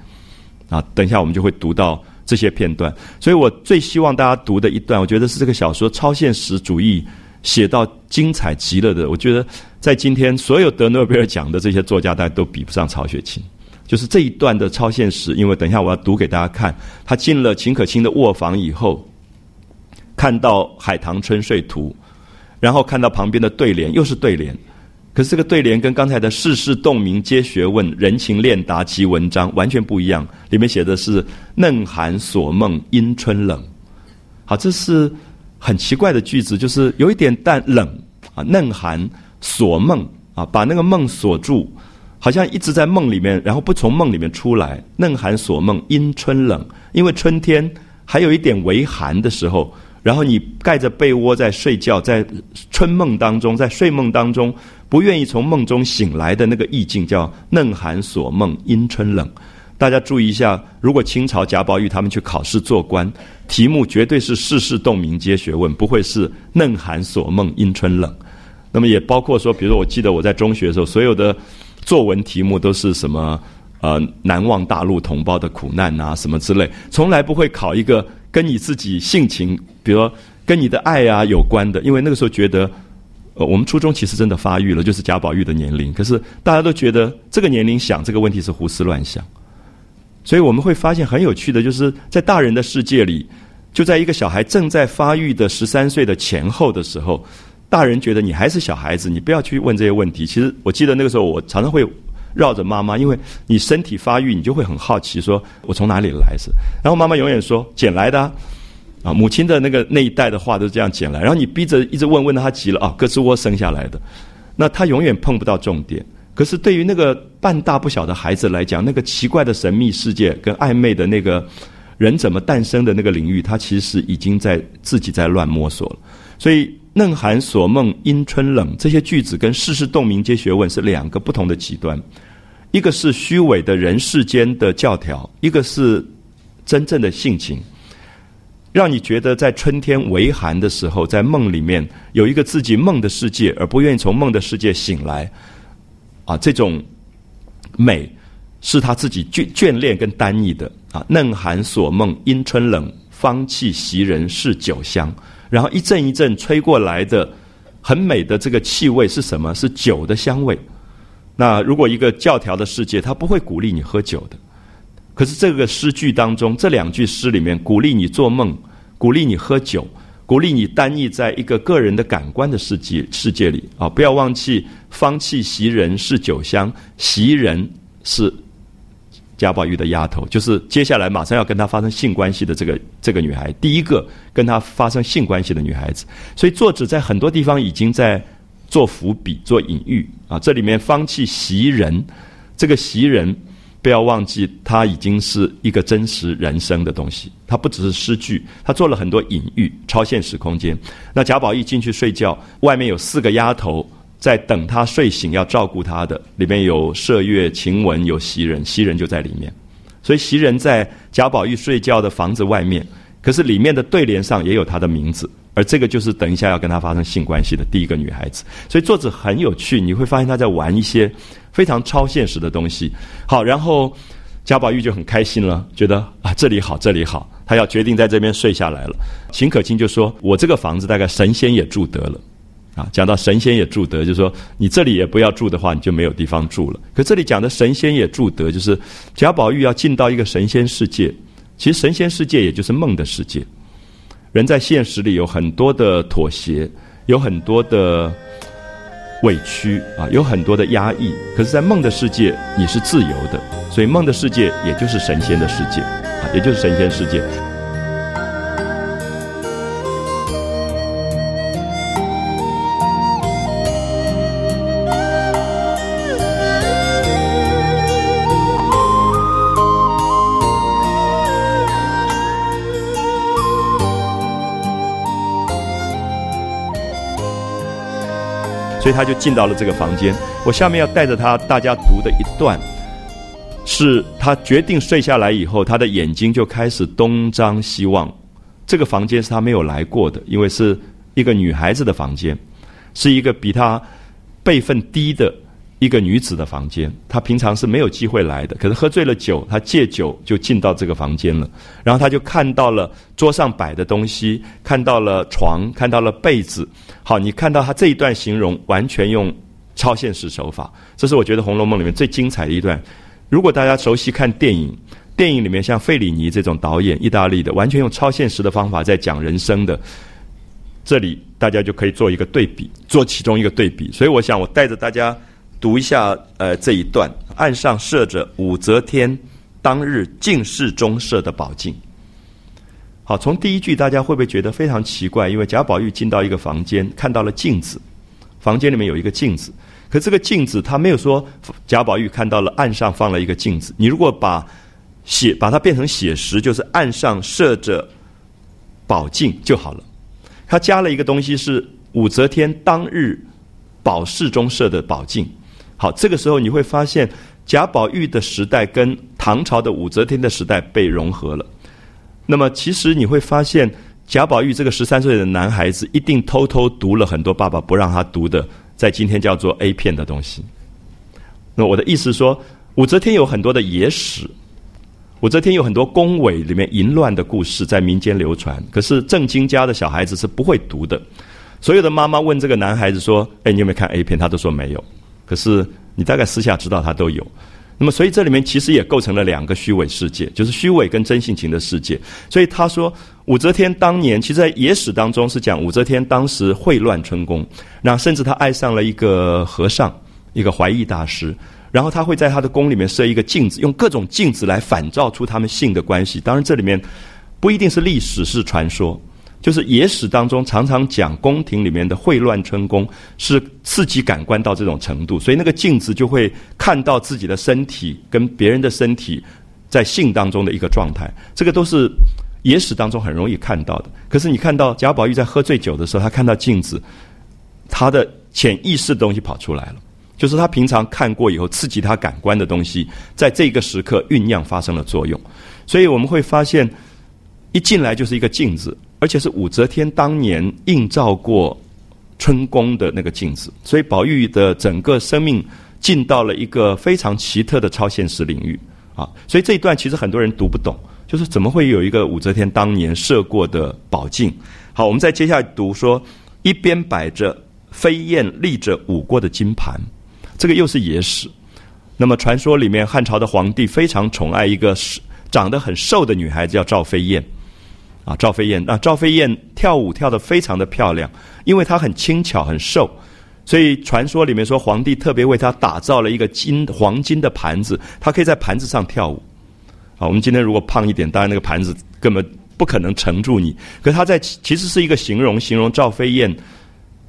啊，等一下我们就会读到。这些片段，所以我最希望大家读的一段，我觉得是这个小说超现实主义写到精彩极了的。我觉得在今天所有得诺贝尔奖的这些作家，大家都比不上曹雪芹。就是这一段的超现实，因为等一下我要读给大家看。他进了秦可卿的卧房以后，看到《海棠春睡图》，然后看到旁边的对联，又是对联。可是这个对联跟刚才的“世事洞明皆学问，人情练达即文章”完全不一样。里面写的是“嫩寒锁梦因春冷”，好，这是很奇怪的句子，就是有一点淡冷啊。嫩寒锁梦啊，把那个梦锁住，好像一直在梦里面，然后不从梦里面出来。嫩寒锁梦因春冷，因为春天还有一点微寒的时候，然后你盖着被窝在睡觉，在春梦当中，在睡梦当中。不愿意从梦中醒来的那个意境叫“嫩寒锁梦阴春冷”。大家注意一下，如果清朝贾宝玉他们去考试做官，题目绝对是“世事洞明皆学问”，不会是“嫩寒锁梦阴春冷”。那么也包括说，比如说，我记得我在中学的时候，所有的作文题目都是什么呃难忘大陆同胞的苦难啊什么之类，从来不会考一个跟你自己性情，比如说跟你的爱啊有关的，因为那个时候觉得。呃，我们初中其实真的发育了，就是贾宝玉的年龄。可是大家都觉得这个年龄想这个问题是胡思乱想，所以我们会发现很有趣的，就是在大人的世界里，就在一个小孩正在发育的十三岁的前后的时候，大人觉得你还是小孩子，你不要去问这些问题。其实我记得那个时候，我常常会绕着妈妈，因为你身体发育，你就会很好奇，说我从哪里来是？然后妈妈永远说捡来的。啊，啊母亲的那个那一代的话都是这样捡来，然后你逼着一直问，问到他急了啊，胳肢窝生下来的，那他永远碰不到重点。可是对于那个半大不小的孩子来讲，那个奇怪的神秘世界跟暧昧的那个人怎么诞生的那个领域，他其实已经在自己在乱摸索了。所以“嫩寒锁梦阴春冷”这些句子跟“世事洞明皆学问”是两个不同的极端，一个是虚伪的人世间的教条，一个是真正的性情。让你觉得在春天微寒的时候，在梦里面有一个自己梦的世界，而不愿意从梦的世界醒来，啊，这种美是他自己眷眷恋跟单意的啊。嫩寒锁梦因春冷，芳气袭人是酒香。然后一阵一阵吹过来的很美的这个气味是什么？是酒的香味。那如果一个教条的世界，他不会鼓励你喝酒的。可是这个诗句当中，这两句诗里面鼓励你做梦，鼓励你喝酒，鼓励你单一在一个个人的感官的世界世界里啊，不要忘记方气袭人是酒香，袭人是贾宝玉的丫头，就是接下来马上要跟他发生性关系的这个这个女孩，第一个跟他发生性关系的女孩子。所以作者在很多地方已经在做伏笔、做隐喻啊。这里面方气袭人，这个袭人。不要忘记，它已经是一个真实人生的东西。它不只是诗句，它做了很多隐喻、超现实空间。那贾宝玉进去睡觉，外面有四个丫头在等他睡醒，要照顾他的。里面有麝月、晴雯，有袭人，袭人就在里面。所以袭人在贾宝玉睡觉的房子外面，可是里面的对联上也有他的名字。而这个就是等一下要跟他发生性关系的第一个女孩子。所以作者很有趣，你会发现他在玩一些。非常超现实的东西，好，然后贾宝玉就很开心了，觉得啊这里好，这里好，他要决定在这边睡下来了。秦可卿就说：“我这个房子大概神仙也住得了。”啊，讲到神仙也住得，就是说你这里也不要住的话，你就没有地方住了。可这里讲的神仙也住得，就是贾宝玉要进到一个神仙世界。其实神仙世界也就是梦的世界，人在现实里有很多的妥协，有很多的。委屈啊，有很多的压抑。可是，在梦的世界，你是自由的，所以梦的世界也就是神仙的世界，啊，也就是神仙世界。以他就进到了这个房间。我下面要带着他大家读的一段，是他决定睡下来以后，他的眼睛就开始东张西望。这个房间是他没有来过的，因为是一个女孩子的房间，是一个比他辈分低的。一个女子的房间，她平常是没有机会来的。可是喝醉了酒，她借酒就进到这个房间了。然后她就看到了桌上摆的东西，看到了床，看到了被子。好，你看到她这一段形容，完全用超现实手法。这是我觉得《红楼梦》里面最精彩的一段。如果大家熟悉看电影，电影里面像费里尼这种导演，意大利的，完全用超现实的方法在讲人生的，这里大家就可以做一个对比，做其中一个对比。所以我想，我带着大家。读一下，呃，这一段，岸上设着武则天当日进士中设的宝镜。好，从第一句，大家会不会觉得非常奇怪？因为贾宝玉进到一个房间，看到了镜子，房间里面有一个镜子，可这个镜子他没有说贾宝玉看到了岸上放了一个镜子。你如果把写把它变成写实，就是岸上设着宝镜就好了。他加了一个东西是武则天当日宝室中设的宝镜。好，这个时候你会发现贾宝玉的时代跟唐朝的武则天的时代被融合了。那么，其实你会发现贾宝玉这个十三岁的男孩子一定偷偷读了很多爸爸不让他读的，在今天叫做 A 片的东西。那我的意思说，武则天有很多的野史，武则天有很多宫闱里面淫乱的故事在民间流传，可是正经家的小孩子是不会读的。所有的妈妈问这个男孩子说：“哎，你有没有看 A 片？”他都说没有。可是你大概私下知道他都有，那么所以这里面其实也构成了两个虚伪世界，就是虚伪跟真性情的世界。所以他说武则天当年，其实在野史当中是讲武则天当时秽乱春宫，那甚至她爱上了一个和尚，一个怀义大师，然后他会在他的宫里面设一个镜子，用各种镜子来反照出他们性的关系。当然这里面不一定是历史，是传说。就是野史当中常常讲宫廷里面的秽乱春宫是刺激感官到这种程度，所以那个镜子就会看到自己的身体跟别人的身体在性当中的一个状态，这个都是野史当中很容易看到的。可是你看到贾宝玉在喝醉酒的时候，他看到镜子，他的潜意识的东西跑出来了，就是他平常看过以后刺激他感官的东西，在这个时刻酝酿发生了作用，所以我们会发现一进来就是一个镜子。而且是武则天当年映照过春宫的那个镜子，所以宝玉的整个生命进到了一个非常奇特的超现实领域啊！所以这一段其实很多人读不懂，就是怎么会有一个武则天当年射过的宝镜？好，我们再接下来读说，一边摆着飞燕立着舞过的金盘，这个又是野史。那么传说里面汉朝的皇帝非常宠爱一个长得很瘦的女孩子，叫赵飞燕。啊，赵飞燕。那赵飞燕跳舞跳得非常的漂亮，因为她很轻巧、很瘦，所以传说里面说皇帝特别为她打造了一个金黄金的盘子，她可以在盘子上跳舞。啊，我们今天如果胖一点，当然那个盘子根本不可能承住你。可她在其实是一个形容，形容赵飞燕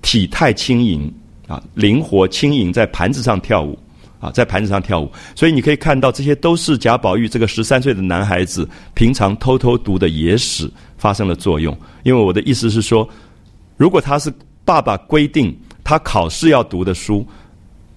体态轻盈啊，灵活轻盈，在盘子上跳舞。啊，在盘子上跳舞，所以你可以看到，这些都是贾宝玉这个十三岁的男孩子平常偷偷读的野史发生了作用。因为我的意思是说，如果他是爸爸规定他考试要读的书，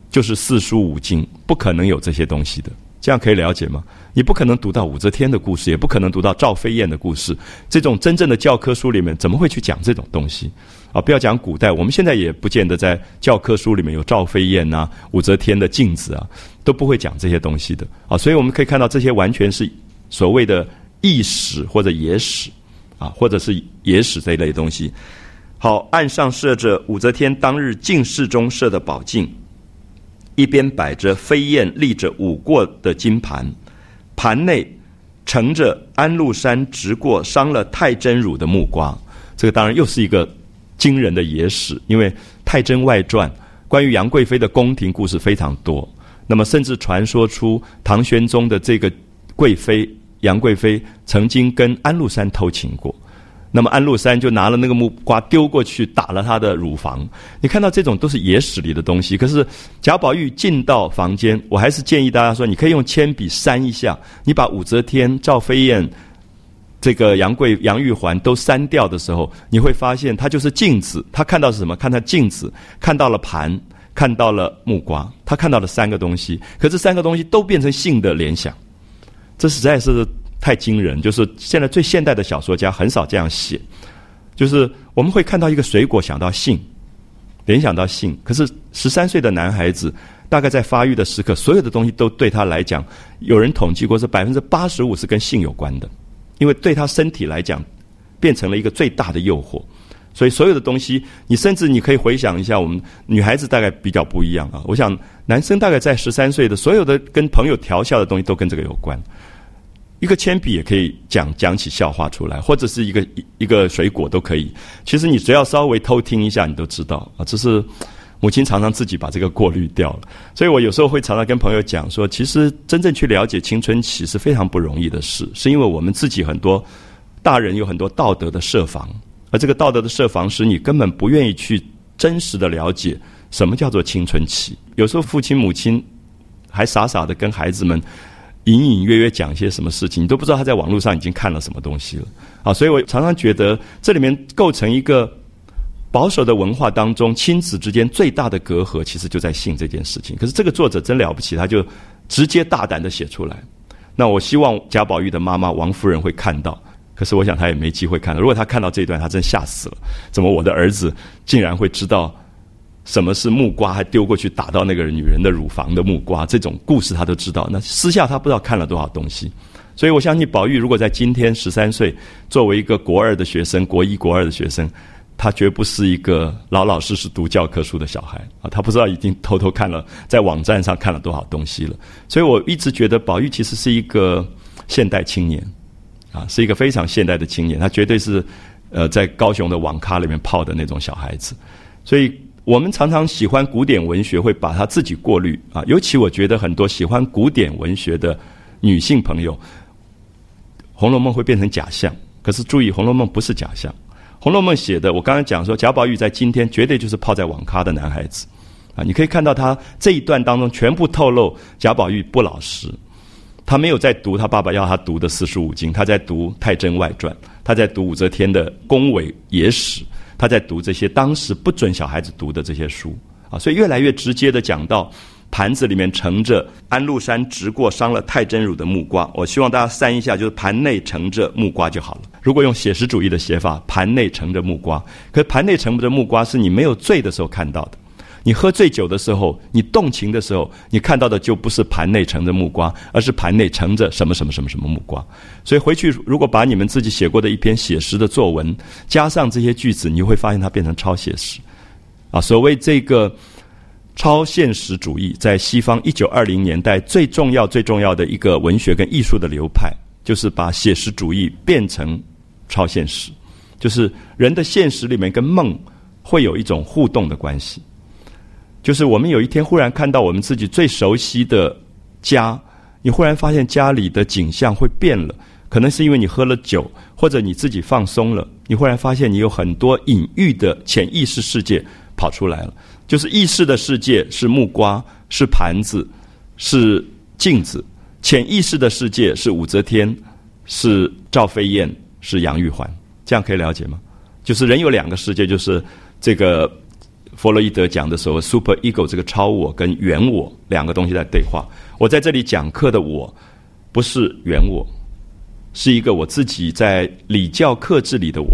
就是四书五经，不可能有这些东西的。这样可以了解吗？你不可能读到武则天的故事，也不可能读到赵飞燕的故事。这种真正的教科书里面，怎么会去讲这种东西？啊，不要讲古代，我们现在也不见得在教科书里面有赵飞燕呐、武则天的镜子啊，都不会讲这些东西的啊。所以我们可以看到，这些完全是所谓的异史或者野史啊，或者是野史这一类东西。好，案上设着武则天当日进士中设的宝镜，一边摆着飞燕立着舞过的金盘，盘内盛着安禄山直过伤了太真乳的木瓜。这个当然又是一个。惊人的野史，因为《太真外传》关于杨贵妃的宫廷故事非常多。那么，甚至传说出唐玄宗的这个贵妃杨贵妃曾经跟安禄山偷情过。那么，安禄山就拿了那个木瓜丢过去，打了她的乳房。你看到这种都是野史里的东西。可是贾宝玉进到房间，我还是建议大家说，你可以用铅笔删一下，你把武则天、赵飞燕。这个杨贵、杨玉环都删掉的时候，你会发现他就是镜子。他看到是什么？看到镜子，看到了盘，看到了木瓜。他看到了三个东西，可这三个东西都变成性的联想，这实在是太惊人。就是现在最现代的小说家很少这样写。就是我们会看到一个水果想到性，联想到性。可是十三岁的男孩子，大概在发育的时刻，所有的东西都对他来讲，有人统计过是百分之八十五是跟性有关的。因为对他身体来讲，变成了一个最大的诱惑，所以所有的东西，你甚至你可以回想一下，我们女孩子大概比较不一样啊。我想男生大概在十三岁的所有的跟朋友调笑的东西都跟这个有关，一个铅笔也可以讲讲起笑话出来，或者是一个一个水果都可以。其实你只要稍微偷听一下，你都知道啊，只是。母亲常常自己把这个过滤掉了，所以我有时候会常常跟朋友讲说，其实真正去了解青春期是非常不容易的事，是因为我们自己很多大人有很多道德的设防，而这个道德的设防使你根本不愿意去真实的了解什么叫做青春期。有时候父亲母亲还傻傻的跟孩子们隐隐约约讲一些什么事情，你都不知道他在网络上已经看了什么东西了啊！所以我常常觉得这里面构成一个。保守的文化当中，亲子之间最大的隔阂，其实就在性这件事情。可是这个作者真了不起，他就直接大胆的写出来。那我希望贾宝玉的妈妈王夫人会看到，可是我想她也没机会看到。如果她看到这一段，她真吓死了。怎么我的儿子竟然会知道什么是木瓜，还丢过去打到那个女人的乳房的木瓜？这种故事他都知道。那私下他不知道看了多少东西。所以我相信宝玉如果在今天十三岁，作为一个国二的学生，国一、国二的学生。他绝不是一个老老实实读教科书的小孩啊！他不知道已经偷偷看了在网站上看了多少东西了。所以我一直觉得宝玉其实是一个现代青年，啊，是一个非常现代的青年。他绝对是呃在高雄的网咖里面泡的那种小孩子。所以我们常常喜欢古典文学，会把他自己过滤啊。尤其我觉得很多喜欢古典文学的女性朋友，《红楼梦》会变成假象。可是注意，《红楼梦》不是假象。《红楼梦》写的，我刚才讲说，贾宝玉在今天绝对就是泡在网咖的男孩子，啊，你可以看到他这一段当中全部透露贾宝玉不老实，他没有在读他爸爸要他读的四书五经，他在读《太真外传》，他在读武则天的宫闱野史，他在读这些当时不准小孩子读的这些书，啊，所以越来越直接的讲到。盘子里面盛着安禄山直过伤了太真乳的木瓜，我希望大家删一下，就是盘内盛着木瓜就好了。如果用写实主义的写法，盘内盛着木瓜，可盘内盛着木瓜是你没有醉的时候看到的。你喝醉酒的时候，你动情的时候，你看到的就不是盘内盛着木瓜，而是盘内盛着什么什么什么什么木瓜。所以回去如果把你们自己写过的一篇写实的作文加上这些句子，你会发现它变成超写实。啊，所谓这个。超现实主义在西方一九二零年代最重要、最重要的一个文学跟艺术的流派，就是把写实主义变成超现实，就是人的现实里面跟梦会有一种互动的关系。就是我们有一天忽然看到我们自己最熟悉的家，你忽然发现家里的景象会变了，可能是因为你喝了酒，或者你自己放松了，你忽然发现你有很多隐喻的潜意识世界跑出来了。就是意识的世界是木瓜，是盘子，是镜子；潜意识的世界是武则天，是赵飞燕，是杨玉环。这样可以了解吗？就是人有两个世界，就是这个。弗洛伊德讲的时候，super ego 这个超我跟原我两个东西在对话。我在这里讲课的我，不是原我，是一个我自己在礼教克制里的我。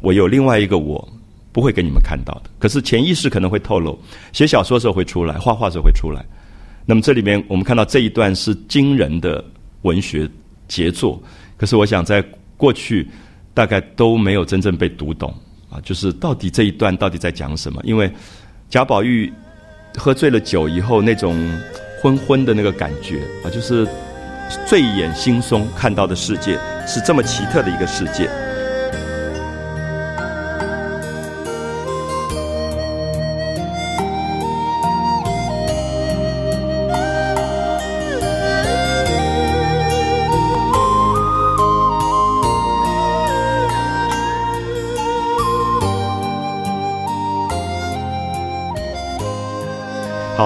我有另外一个我，不会给你们看到的。可是潜意识可能会透露，写小说时候会出来，画画时候会出来。那么这里面我们看到这一段是惊人的文学杰作，可是我想在过去大概都没有真正被读懂。啊，就是到底这一段到底在讲什么？因为贾宝玉喝醉了酒以后，那种昏昏的那个感觉啊，就是醉眼惺忪看到的世界是这么奇特的一个世界。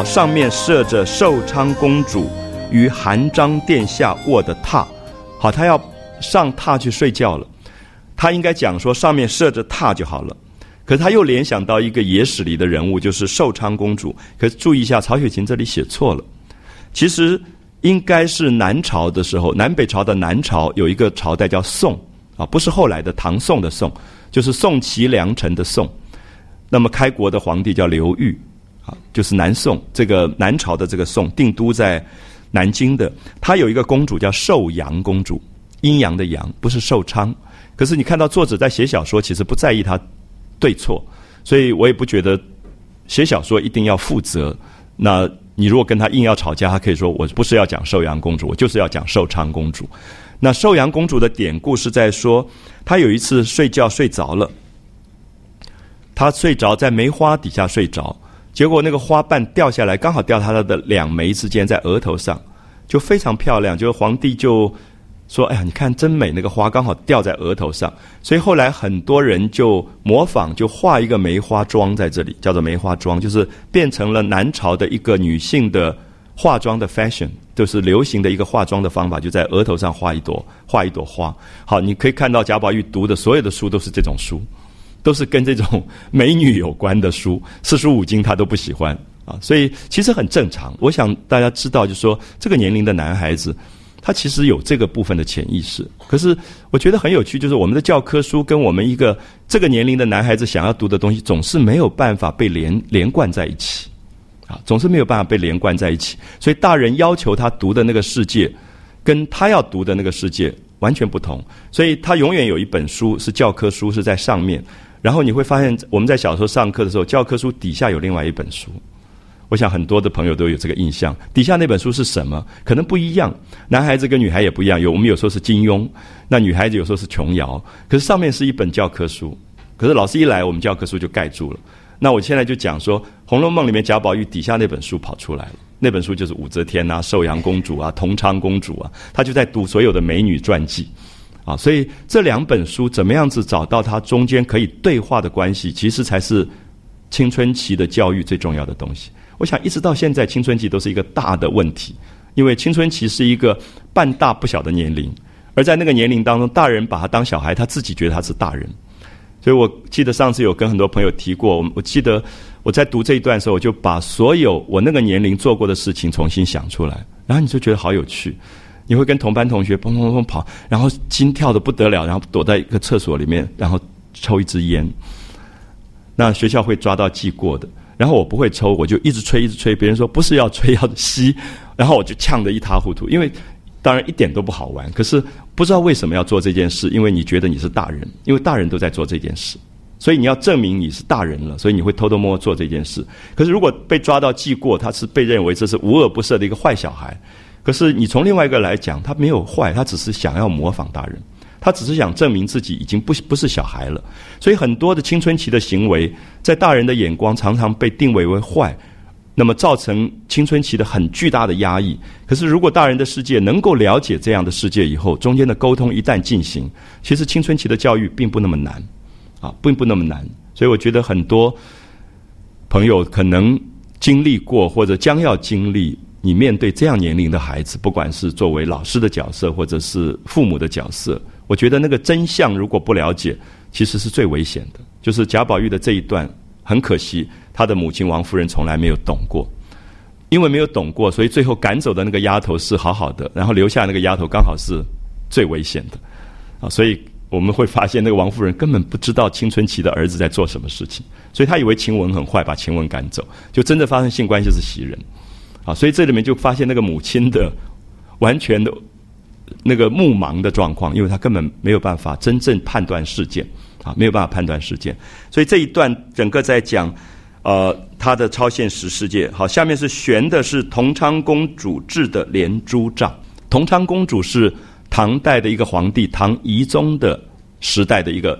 上面设着寿昌公主与韩章殿下卧的榻。好，他要上榻去睡觉了。他应该讲说上面设着榻就好了。可是他又联想到一个野史里的人物，就是寿昌公主。可是注意一下，曹雪芹这里写错了。其实应该是南朝的时候，南北朝的南朝有一个朝代叫宋啊，不是后来的唐宋的宋，就是宋齐梁陈的宋。那么开国的皇帝叫刘裕。啊，就是南宋这个南朝的这个宋定都在南京的，他有一个公主叫寿阳公主，阴阳的阳不是寿昌。可是你看到作者在写小说，其实不在意他对错，所以我也不觉得写小说一定要负责。那你如果跟他硬要吵架，他可以说我不是要讲寿阳公主，我就是要讲寿昌公主。那寿阳公主的典故是在说，她有一次睡觉睡着了，她睡着在梅花底下睡着。结果那个花瓣掉下来，刚好掉他的两眉之间，在额头上，就非常漂亮。就是皇帝就说：“哎呀，你看真美，那个花刚好掉在额头上。”所以后来很多人就模仿，就画一个梅花妆在这里，叫做梅花妆，就是变成了南朝的一个女性的化妆的 fashion，就是流行的一个化妆的方法，就在额头上画一朵画一朵花。好，你可以看到贾宝玉读的所有的书都是这种书。都是跟这种美女有关的书，四书五经他都不喜欢啊，所以其实很正常。我想大家知道，就是说这个年龄的男孩子，他其实有这个部分的潜意识。可是我觉得很有趣，就是我们的教科书跟我们一个这个年龄的男孩子想要读的东西，总是没有办法被连连贯在一起啊，总是没有办法被连贯在一起。所以大人要求他读的那个世界，跟他要读的那个世界完全不同。所以他永远有一本书是教科书是在上面。然后你会发现，我们在小时候上课的时候，教科书底下有另外一本书。我想很多的朋友都有这个印象。底下那本书是什么？可能不一样。男孩子跟女孩也不一样。有我们有时候是金庸，那女孩子有时候是琼瑶。可是上面是一本教科书。可是老师一来，我们教科书就盖住了。那我现在就讲说，《红楼梦》里面贾宝玉底下那本书跑出来了。那本书就是武则天啊、寿阳公主啊、同昌公主啊，他就在读所有的美女传记。啊，所以这两本书怎么样子找到它中间可以对话的关系，其实才是青春期的教育最重要的东西。我想一直到现在，青春期都是一个大的问题，因为青春期是一个半大不小的年龄，而在那个年龄当中，大人把他当小孩，他自己觉得他是大人。所以我记得上次有跟很多朋友提过，我我记得我在读这一段的时候，我就把所有我那个年龄做过的事情重新想出来，然后你就觉得好有趣。你会跟同班同学砰砰砰跑，然后心跳的不得了，然后躲在一个厕所里面，然后抽一支烟。那学校会抓到记过的，然后我不会抽，我就一直吹一直吹。别人说不是要吹要吸，然后我就呛得一塌糊涂。因为当然一点都不好玩，可是不知道为什么要做这件事，因为你觉得你是大人，因为大人都在做这件事，所以你要证明你是大人了，所以你会偷偷摸摸做这件事。可是如果被抓到记过，他是被认为这是无恶不赦的一个坏小孩。可是你从另外一个来讲，他没有坏，他只是想要模仿大人。他只是想证明自己已经不不是小孩了。所以很多的青春期的行为，在大人的眼光常常被定位为坏，那么造成青春期的很巨大的压抑。可是如果大人的世界能够了解这样的世界以后，中间的沟通一旦进行，其实青春期的教育并不那么难，啊，并不那么难。所以我觉得很多朋友可能经历过或者将要经历。你面对这样年龄的孩子，不管是作为老师的角色，或者是父母的角色，我觉得那个真相如果不了解，其实是最危险的。就是贾宝玉的这一段，很可惜，他的母亲王夫人从来没有懂过，因为没有懂过，所以最后赶走的那个丫头是好好的，然后留下那个丫头刚好是最危险的啊！所以我们会发现，那个王夫人根本不知道青春期的儿子在做什么事情，所以他以为晴雯很坏，把晴雯赶走，就真的发生性关系是袭人。啊，所以这里面就发现那个母亲的完全的那个目盲的状况，因为她根本没有办法真正判断事件，啊，没有办法判断事件。所以这一段整个在讲呃他的超现实世界。好，下面是悬的是同昌公主制的连珠帐。同昌公主是唐代的一个皇帝唐懿宗的时代的一个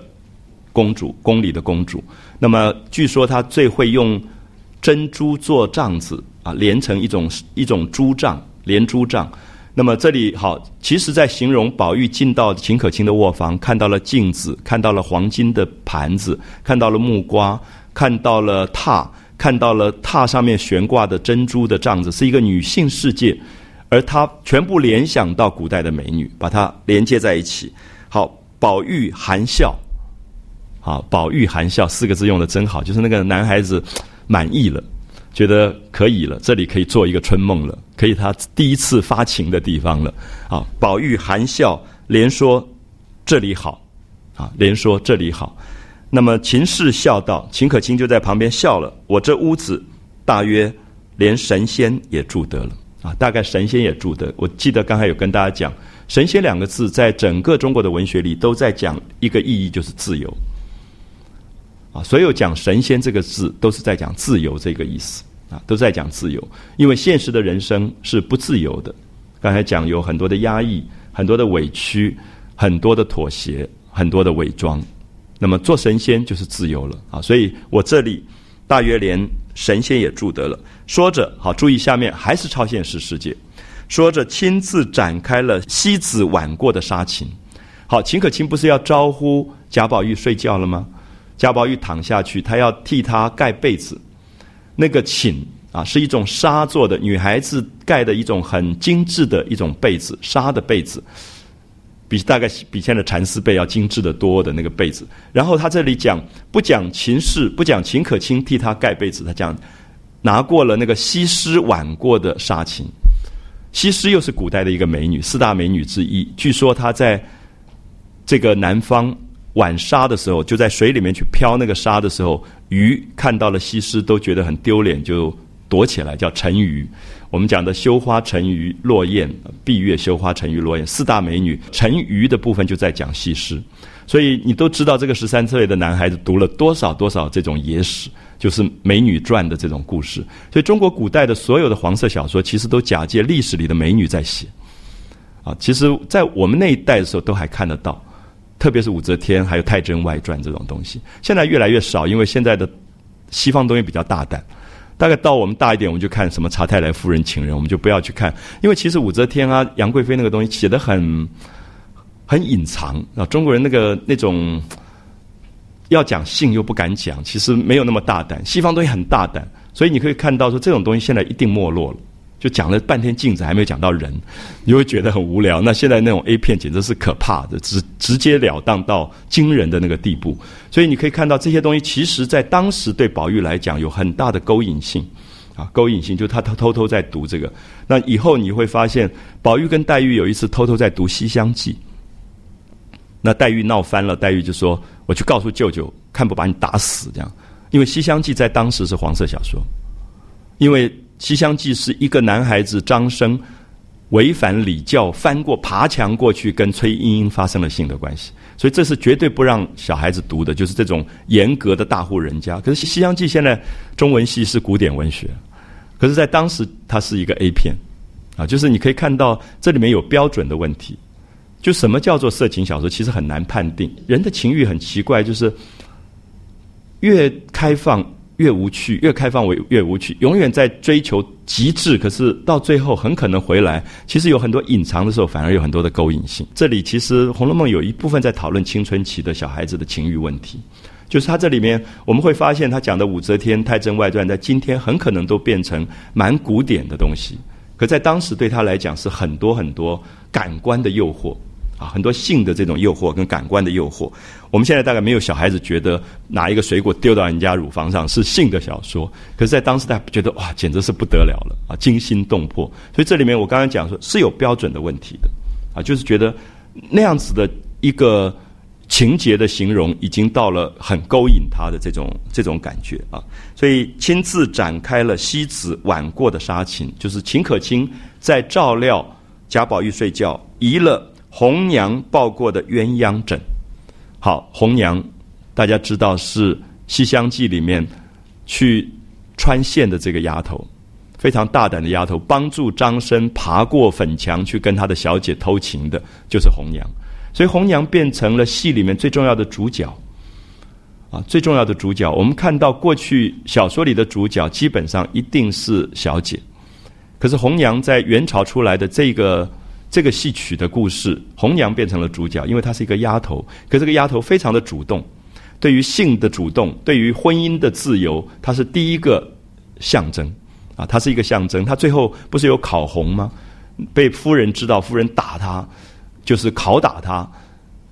公主，宫里的公主。那么据说她最会用珍珠做帐子。啊，连成一种一种珠帐，连珠帐。那么这里好，其实在形容宝玉进到秦可卿的卧房，看到了镜子，看到了黄金的盘子，看到了木瓜，看到了榻，看到了榻上面悬挂的珍珠的帐子，是一个女性世界，而他全部联想到古代的美女，把它连接在一起。好，宝玉含笑，好，宝玉含笑四个字用的真好，就是那个男孩子满意了。觉得可以了，这里可以做一个春梦了，可以他第一次发情的地方了。啊，宝玉含笑连说：“这里好。”啊，连说：“这里好。”那么秦氏笑道：“秦可卿就在旁边笑了。我这屋子大约连神仙也住得了。大概神仙也住的。我记得刚才有跟大家讲，神仙两个字在整个中国的文学里都在讲一个意义，就是自由。啊，所有讲神仙这个字都是在讲自由这个意思。啊，都在讲自由，因为现实的人生是不自由的。刚才讲有很多的压抑，很多的委屈，很多的妥协，很多的伪装。那么做神仙就是自由了啊！所以我这里大约连神仙也住得了。说着，好注意下面还是超现实世界。说着，亲自展开了西子挽过的杀情。好，秦可卿不是要招呼贾宝玉睡觉了吗？贾宝玉躺下去，他要替他盖被子。那个寝啊，是一种纱做的，女孩子盖的一种很精致的一种被子，纱的被子，比大概比现在的蚕丝被要精致的多的那个被子。然后他这里讲不讲秦氏，不讲秦可卿替他盖被子，他讲拿过了那个西施挽过的纱裙。西施又是古代的一个美女，四大美女之一。据说她在这个南方。挽纱的时候，就在水里面去漂那个纱的时候，鱼看到了西施都觉得很丢脸，就躲起来，叫沉鱼。我们讲的羞花沉鱼落雁，闭月羞花沉鱼落雁，四大美女沉鱼的部分就在讲西施。所以你都知道这个十三岁的男孩子读了多少多少这种野史，就是美女传的这种故事。所以中国古代的所有的黄色小说，其实都假借历史里的美女在写。啊，其实，在我们那一代的时候，都还看得到。特别是武则天，还有《太真外传》这种东西，现在越来越少，因为现在的西方东西比较大胆。大概到我们大一点，我们就看什么《查泰来夫人情人》，我们就不要去看，因为其实武则天啊、杨贵妃那个东西写的很很隐藏啊。中国人那个那种要讲性又不敢讲，其实没有那么大胆。西方东西很大胆，所以你可以看到说这种东西现在一定没落了。就讲了半天镜子，还没有讲到人，你会觉得很无聊。那现在那种 A 片简直是可怕的，直直截了当到惊人的那个地步。所以你可以看到这些东西，其实在当时对宝玉来讲有很大的勾引性，啊，勾引性就他他偷偷在读这个。那以后你会发现，宝玉跟黛玉有一次偷偷在读《西厢记》，那黛玉闹翻了，黛玉就说：“我去告诉舅舅，看不把你打死。”这样，因为《西厢记》在当时是黄色小说，因为。《西厢记》是一个男孩子张生违反礼教，翻过爬墙过去跟崔莺莺发生了性的关系，所以这是绝对不让小孩子读的，就是这种严格的大户人家。可是《西厢记》现在中文系是古典文学，可是在当时它是一个 A 片，啊，就是你可以看到这里面有标准的问题，就什么叫做色情小说，其实很难判定。人的情欲很奇怪，就是越开放越无趣，越开放为越无趣，永远在追求极致，可是到最后很可能回来，其实有很多隐藏的时候，反而有很多的勾引性。这里其实《红楼梦》有一部分在讨论青春期的小孩子的情欲问题。就是他这里面，我们会发现他讲的武则天、太真外传，在今天很可能都变成蛮古典的东西，可在当时对他来讲是很多很多感官的诱惑啊，很多性的这种诱惑跟感官的诱惑。我们现在大概没有小孩子觉得拿一个水果丢到人家乳房上是性的小说，可是在当时大家觉得哇，简直是不得了了啊，惊心动魄。所以这里面我刚刚讲说是有标准的问题的啊，就是觉得那样子的一个。情节的形容已经到了很勾引他的这种这种感觉啊，所以亲自展开了西子晚过的杀情，就是秦可卿在照料贾宝玉睡觉，移了红娘抱过的鸳鸯枕。好，红娘大家知道是《西厢记》里面去穿线的这个丫头，非常大胆的丫头，帮助张生爬过粉墙去跟他的小姐偷情的，就是红娘。所以红娘变成了戏里面最重要的主角，啊，最重要的主角。我们看到过去小说里的主角基本上一定是小姐，可是红娘在元朝出来的这个这个戏曲的故事，红娘变成了主角，因为她是一个丫头。可这个丫头非常的主动，对于性的主动，对于婚姻的自由，她是第一个象征啊，她是一个象征。她最后不是有考红吗？被夫人知道，夫人打她。就是拷打她，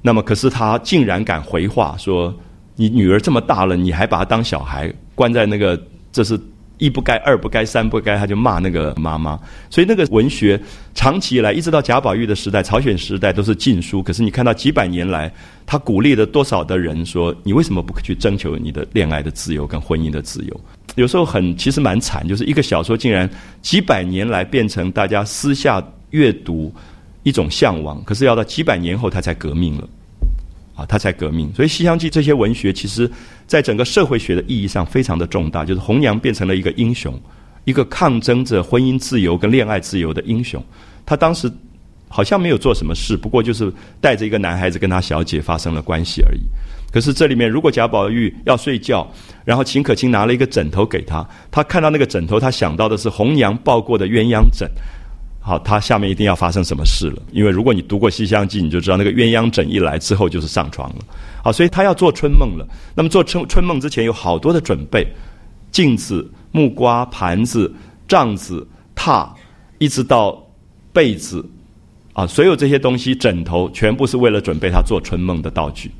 那么可是她竟然敢回话说：“你女儿这么大了，你还把她当小孩，关在那个，这是一不该，二不该，三不该。”他就骂那个妈妈。所以那个文学长期以来，一直到贾宝玉的时代、朝鲜时代都是禁书。可是你看到几百年来，他鼓励了多少的人说：“你为什么不去征求你的恋爱的自由跟婚姻的自由？”有时候很其实蛮惨，就是一个小说竟然几百年来变成大家私下阅读。一种向往，可是要到几百年后，他才革命了，啊，他才革命。所以《西厢记》这些文学，其实在整个社会学的意义上非常的重大，就是红娘变成了一个英雄，一个抗争着婚姻自由跟恋爱自由的英雄。他当时好像没有做什么事，不过就是带着一个男孩子跟他小姐发生了关系而已。可是这里面，如果贾宝玉要睡觉，然后秦可卿拿了一个枕头给他，他看到那个枕头，他想到的是红娘抱过的鸳鸯枕。好，他下面一定要发生什么事了？因为如果你读过《西厢记》，你就知道那个鸳鸯枕一来之后就是上床了。好，所以他要做春梦了。那么做春春梦之前有好多的准备：镜子、木瓜、盘子、帐子、榻，一直到被子，啊，所有这些东西、枕头，全部是为了准备他做春梦的道具。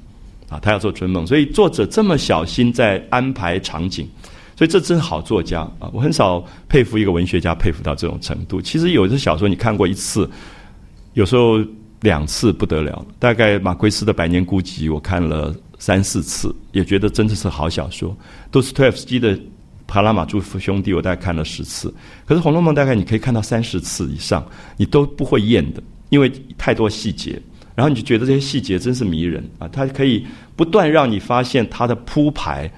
啊，他要做春梦，所以作者这么小心在安排场景。所以这真是好作家啊！我很少佩服一个文学家佩服到这种程度。其实有的小说你看过一次，有时候两次不得了。大概马奎斯的《百年孤寂》我看了三四次，也觉得真的是好小说。多斯托夫斯基的《帕拉马朱夫兄弟》我大概看了十次，可是《红楼梦》大概你可以看到三十次以上，你都不会厌的，因为太多细节，然后你就觉得这些细节真是迷人啊！它可以不断让你发现它的铺排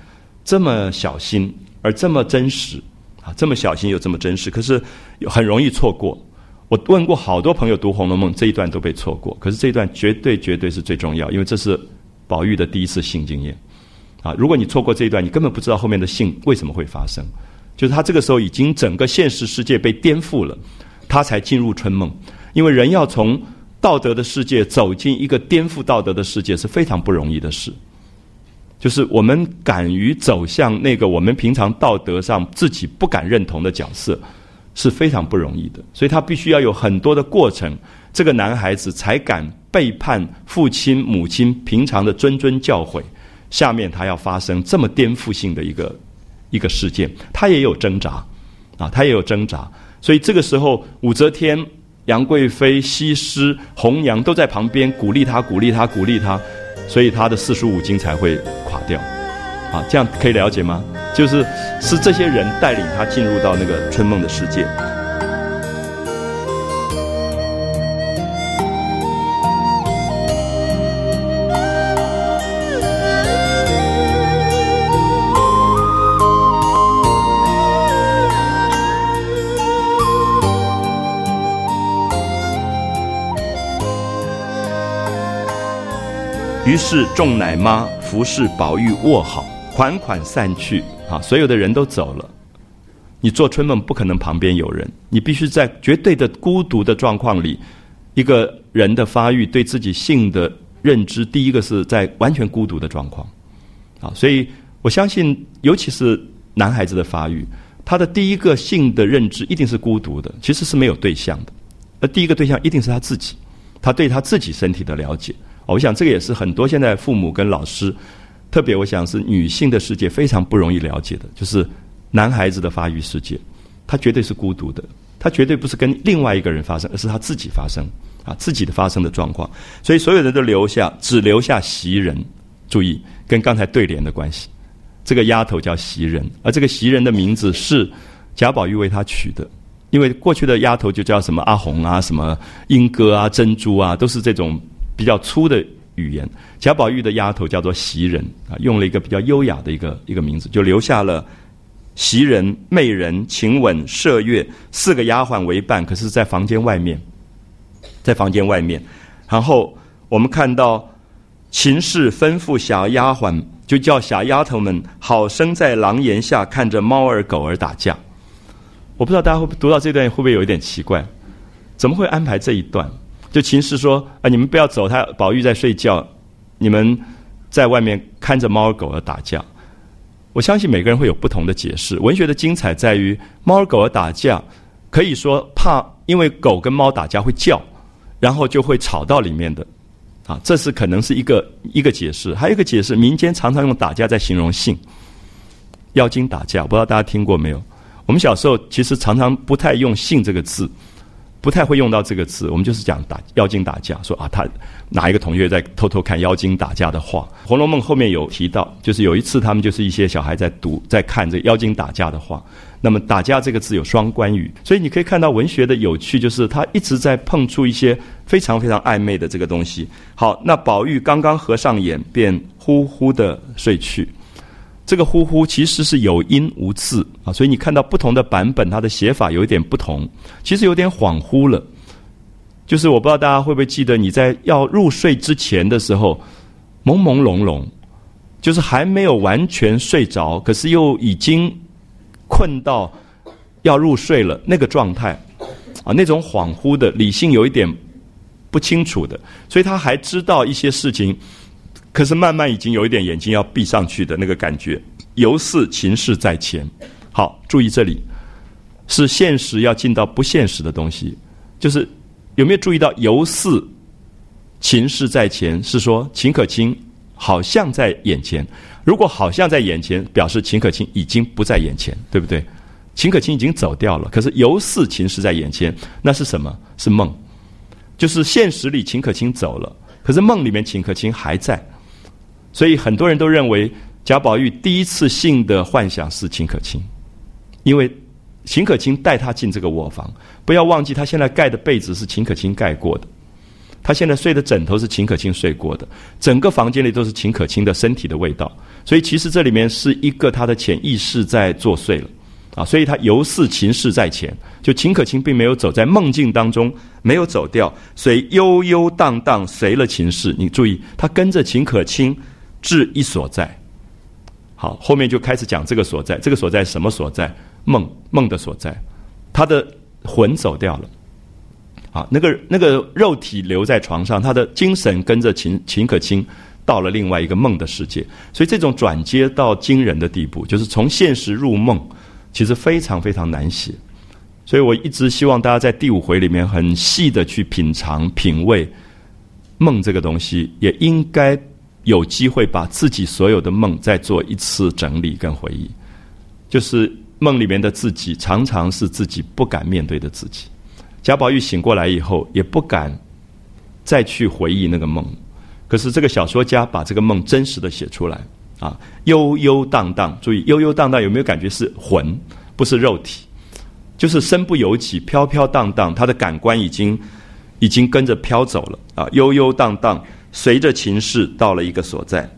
这么小心。而这么真实，啊，这么小心又这么真实，可是很容易错过。我问过好多朋友读《红楼梦》，这一段都被错过。可是这一段绝对绝对是最重要，因为这是宝玉的第一次性经验。啊，如果你错过这一段，你根本不知道后面的性为什么会发生。就是他这个时候已经整个现实世界被颠覆了，他才进入春梦。因为人要从道德的世界走进一个颠覆道德的世界是非常不容易的事。就是我们敢于走向那个我们平常道德上自己不敢认同的角色，是非常不容易的。所以他必须要有很多的过程，这个男孩子才敢背叛父亲母亲平常的谆谆教诲。下面他要发生这么颠覆性的一个一个事件，他也有挣扎啊，他也有挣扎。所以这个时候，武则天、杨贵妃、西施、红娘都在旁边鼓励他，鼓励他，鼓励他。所以他的四书五经才会垮掉，啊，这样可以了解吗？就是是这些人带领他进入到那个春梦的世界。是众奶妈服侍宝玉卧好，款款散去。啊，所有的人都走了，你做春梦不可能旁边有人，你必须在绝对的孤独的状况里，一个人的发育对自己性的认知，第一个是在完全孤独的状况。啊，所以我相信，尤其是男孩子的发育，他的第一个性的认知一定是孤独的，其实是没有对象的。而第一个对象一定是他自己，他对他自己身体的了解。我想这个也是很多现在父母跟老师，特别我想是女性的世界非常不容易了解的，就是男孩子的发育世界，他绝对是孤独的，他绝对不是跟另外一个人发生，而是他自己发生啊，自己的发生的状况。所以所有人都留下，只留下袭人。注意跟刚才对联的关系，这个丫头叫袭人，而这个袭人的名字是贾宝玉为她取的。因为过去的丫头就叫什么阿红啊、什么莺歌啊、珍珠啊，都是这种比较粗的语言。贾宝玉的丫头叫做袭人啊，用了一个比较优雅的一个一个名字，就留下了袭人、媚人、晴雯、麝月四个丫鬟为伴。可是，在房间外面，在房间外面，然后我们看到秦氏吩咐小丫鬟，就叫小丫头们好生在廊檐下看着猫儿狗儿打架。我不知道大家会读到这段会不会有一点奇怪？怎么会安排这一段？就秦氏说：“啊，你们不要走，他宝玉在睡觉，你们在外面看着猫儿狗儿打架。”我相信每个人会有不同的解释。文学的精彩在于，猫儿狗儿打架，可以说怕因为狗跟猫打架会叫，然后就会吵到里面的，啊，这是可能是一个一个解释。还有一个解释，民间常常用打架在形容性，妖精打架，不知道大家听过没有？我们小时候其实常常不太用“性”这个字，不太会用到这个字。我们就是讲打妖精打架，说啊，他哪一个同学在偷偷看妖精打架的画。《红楼梦》后面有提到，就是有一次他们就是一些小孩在读、在看这妖精打架的画。那么“打架”这个字有双关语，所以你可以看到文学的有趣，就是他一直在碰触一些非常非常暧昧的这个东西。好，那宝玉刚刚合上眼，便呼呼的睡去。这个“呼呼”其实是有音无字啊，所以你看到不同的版本，它的写法有一点不同，其实有点恍惚了。就是我不知道大家会不会记得，你在要入睡之前的时候，朦朦胧胧，就是还没有完全睡着，可是又已经困到要入睡了那个状态啊，那种恍惚的理性有一点不清楚的，所以他还知道一些事情。可是慢慢已经有一点眼睛要闭上去的那个感觉，犹似情势在前。好，注意这里是现实要进到不现实的东西，就是有没有注意到犹似情势在前？是说秦可卿好像在眼前。如果好像在眼前，表示秦可卿已经不在眼前，对不对？秦可卿已经走掉了。可是犹似情势在眼前，那是什么？是梦。就是现实里秦可卿走了，可是梦里面秦可卿还在。所以很多人都认为贾宝玉第一次性的幻想是秦可卿，因为秦可卿带他进这个卧房。不要忘记，他现在盖的被子是秦可卿盖过的，他现在睡的枕头是秦可卿睡过的，整个房间里都是秦可卿的身体的味道。所以其实这里面是一个他的潜意识在作祟了啊！所以他犹似秦氏在前，就秦可卿并没有走在梦境当中，没有走掉，所以悠悠荡荡随了秦氏。你注意，他跟着秦可卿。至一所在，好，后面就开始讲这个所在。这个所在什么所在？梦梦的所在。他的魂走掉了，啊，那个那个肉体留在床上，他的精神跟着秦秦可卿到了另外一个梦的世界。所以这种转接到惊人的地步，就是从现实入梦，其实非常非常难写。所以我一直希望大家在第五回里面很细的去品尝、品味梦这个东西，也应该。有机会把自己所有的梦再做一次整理跟回忆，就是梦里面的自己常常是自己不敢面对的自己。贾宝玉醒过来以后也不敢再去回忆那个梦，可是这个小说家把这个梦真实的写出来啊，悠悠荡荡，注意悠悠荡荡有没有感觉是魂不是肉体，就是身不由己，飘飘荡荡，他的感官已经已经跟着飘走了啊，悠悠荡荡。随着秦氏到了一个所在，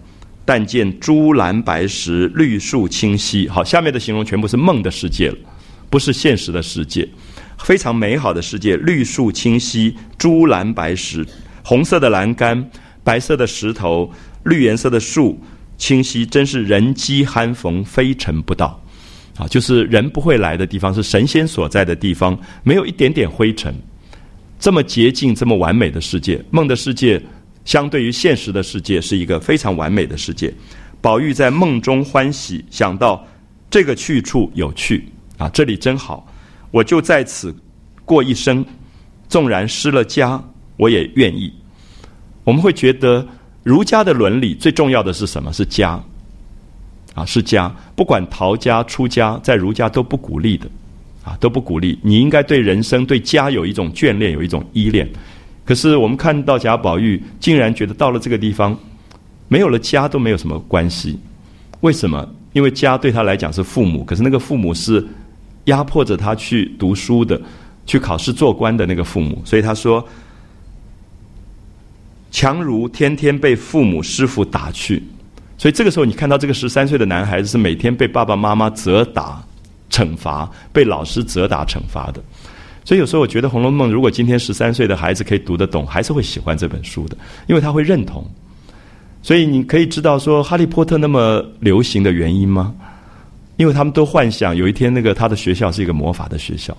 但见朱蓝白石，绿树清晰。好，下面的形容全部是梦的世界了，不是现实的世界。非常美好的世界，绿树清晰，朱蓝白石，红色的栏杆，白色的石头，绿颜色的树清晰，真是人迹罕逢，非尘不到。啊，就是人不会来的地方，是神仙所在的地方，没有一点点灰尘。这么洁净、这么完美的世界，梦的世界，相对于现实的世界，是一个非常完美的世界。宝玉在梦中欢喜，想到这个去处有趣啊，这里真好，我就在此过一生，纵然失了家，我也愿意。我们会觉得儒家的伦理最重要的是什么？是家啊，是家。不管逃家出家，在儒家都不鼓励的啊，都不鼓励。你应该对人生、对家有一种眷恋，有一种依恋。可是我们看到贾宝玉，竟然觉得到了这个地方，没有了家都没有什么关系。为什么？因为家对他来讲是父母，可是那个父母是压迫着他去读书的、去考试做官的那个父母，所以他说。强如天天被父母师傅打去，所以这个时候你看到这个十三岁的男孩子是每天被爸爸妈妈责打、惩罚，被老师责打惩罚的。所以有时候我觉得《红楼梦》如果今天十三岁的孩子可以读得懂，还是会喜欢这本书的，因为他会认同。所以你可以知道说《哈利波特》那么流行的原因吗？因为他们都幻想有一天那个他的学校是一个魔法的学校。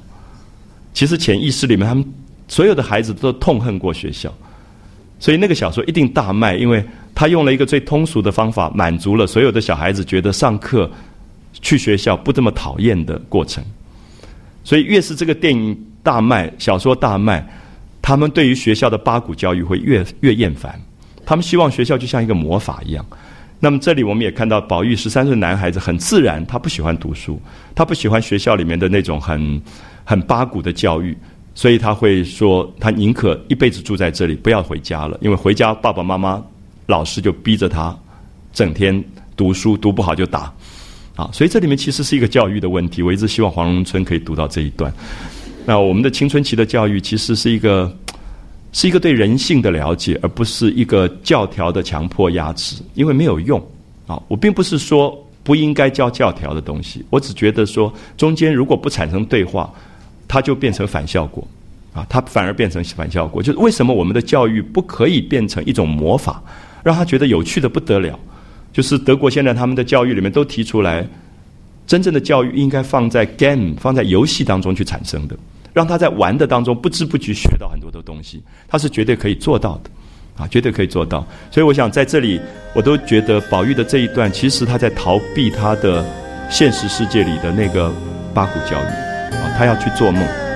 其实潜意识里面，他们所有的孩子都痛恨过学校。所以那个小说一定大卖，因为他用了一个最通俗的方法，满足了所有的小孩子觉得上课、去学校不这么讨厌的过程。所以越是这个电影大卖、小说大卖，他们对于学校的八股教育会越越厌烦。他们希望学校就像一个魔法一样。那么这里我们也看到，宝玉十三岁男孩子很自然，他不喜欢读书，他不喜欢学校里面的那种很很八股的教育。所以他会说，他宁可一辈子住在这里，不要回家了，因为回家爸爸妈妈、老师就逼着他整天读书，读不好就打。啊，所以这里面其实是一个教育的问题。我一直希望黄荣春可以读到这一段。那我们的青春期的教育其实是一个是一个对人性的了解，而不是一个教条的强迫压制，因为没有用。啊，我并不是说不应该教教条的东西，我只觉得说中间如果不产生对话。它就变成反效果，啊，它反而变成反效果。就是为什么我们的教育不可以变成一种魔法，让他觉得有趣的不得了？就是德国现在他们的教育里面都提出来，真正的教育应该放在 game，放在游戏当中去产生的，让他在玩的当中不知不觉学到很多的东西，他是绝对可以做到的，啊，绝对可以做到。所以我想在这里，我都觉得宝玉的这一段，其实他在逃避他的现实世界里的那个八股教育。啊，他要去做梦。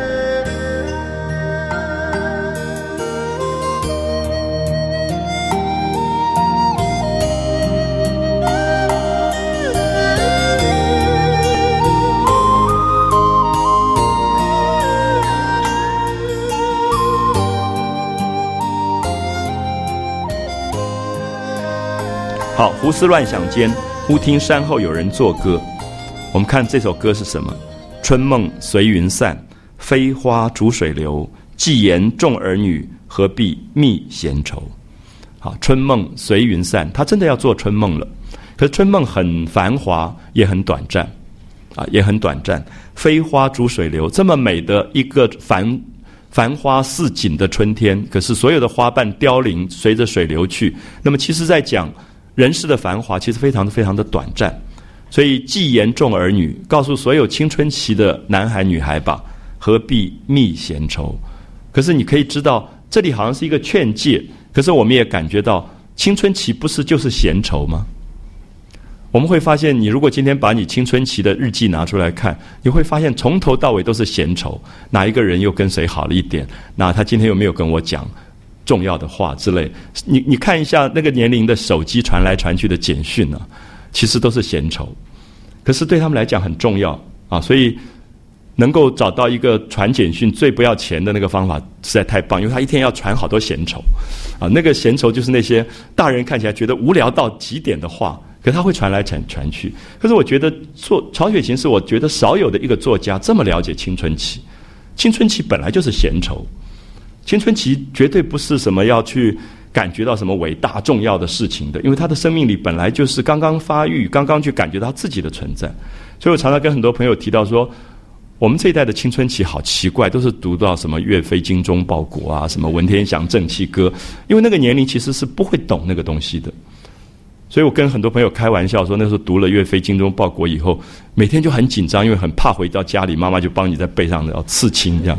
好，胡思乱想间，忽听山后有人作歌。我们看这首歌是什么？春梦随云散，飞花逐水流。既言众儿女，何必觅闲愁？好，春梦随云散，他真的要做春梦了。可是春梦很繁华，也很短暂，啊，也很短暂。飞花逐水流，这么美的一个繁繁花似锦的春天，可是所有的花瓣凋零，随着水流去。那么，其实在讲人世的繁华，其实非常的非常的短暂。所以，既言众儿女，告诉所有青春期的男孩女孩吧，何必觅闲愁？可是你可以知道，这里好像是一个劝诫。可是我们也感觉到，青春期不是就是闲愁吗？我们会发现，你如果今天把你青春期的日记拿出来看，你会发现从头到尾都是闲愁。哪一个人又跟谁好了一点？那他今天有没有跟我讲重要的话之类？你你看一下那个年龄的手机传来传去的简讯呢？其实都是闲愁，可是对他们来讲很重要啊！所以能够找到一个传简讯最不要钱的那个方法，实在太棒，因为他一天要传好多闲愁啊！那个闲愁就是那些大人看起来觉得无聊到极点的话，可他会传来传传去。可是我觉得，作曹雪芹是我觉得少有的一个作家这么了解青春期。青春期本来就是闲愁，青春期绝对不是什么要去。感觉到什么伟大重要的事情的？因为他的生命里本来就是刚刚发育，刚刚去感觉到自己的存在。所以我常常跟很多朋友提到说，我们这一代的青春期好奇怪，都是读到什么岳飞精忠报国啊，什么文天祥正气歌，因为那个年龄其实是不会懂那个东西的。所以我跟很多朋友开玩笑说，那时候读了岳飞精忠报国以后，每天就很紧张，因为很怕回到家里，妈妈就帮你在背上要刺青这样。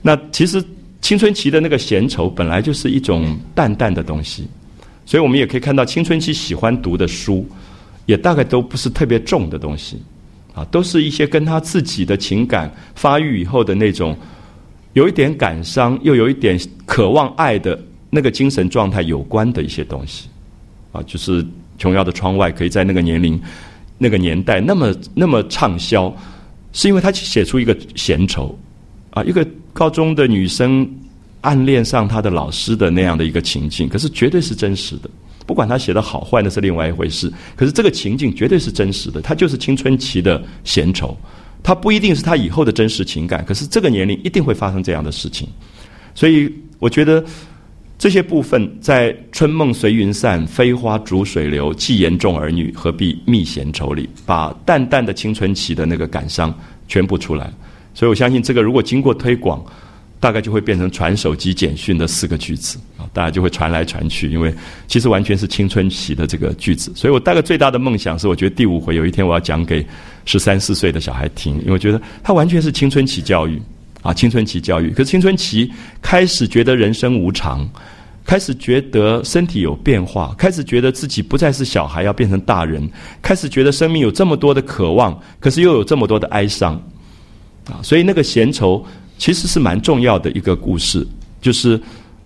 那其实青春期的那个闲愁本来就是一种淡淡的东西，所以我们也可以看到青春期喜欢读的书，也大概都不是特别重的东西，啊，都是一些跟他自己的情感发育以后的那种有一点感伤，又有一点渴望爱的那个精神状态有关的一些东西。啊，就是琼瑶的《窗外》可以在那个年龄、那个年代那么那么畅销，是因为他写出一个闲愁啊，一个高中的女生暗恋上她的老师的那样的一个情境，可是绝对是真实的。不管他写的好坏，那是另外一回事。可是这个情境绝对是真实的，它就是青春期的闲愁，它不一定是他以后的真实情感，可是这个年龄一定会发生这样的事情。所以我觉得。这些部分在“春梦随云散，飞花逐水流。既言重儿女，何必觅闲愁”里，把淡淡的青春期的那个感伤全部出来。所以我相信，这个如果经过推广，大概就会变成传手机简讯的四个句子啊，大家就会传来传去。因为其实完全是青春期的这个句子。所以我大概最大的梦想是，我觉得第五回有一天我要讲给十三四岁的小孩听，因为我觉得他完全是青春期教育啊，青春期教育。可是青春期开始觉得人生无常。开始觉得身体有变化，开始觉得自己不再是小孩，要变成大人，开始觉得生命有这么多的渴望，可是又有这么多的哀伤，啊，所以那个闲愁其实是蛮重要的一个故事。就是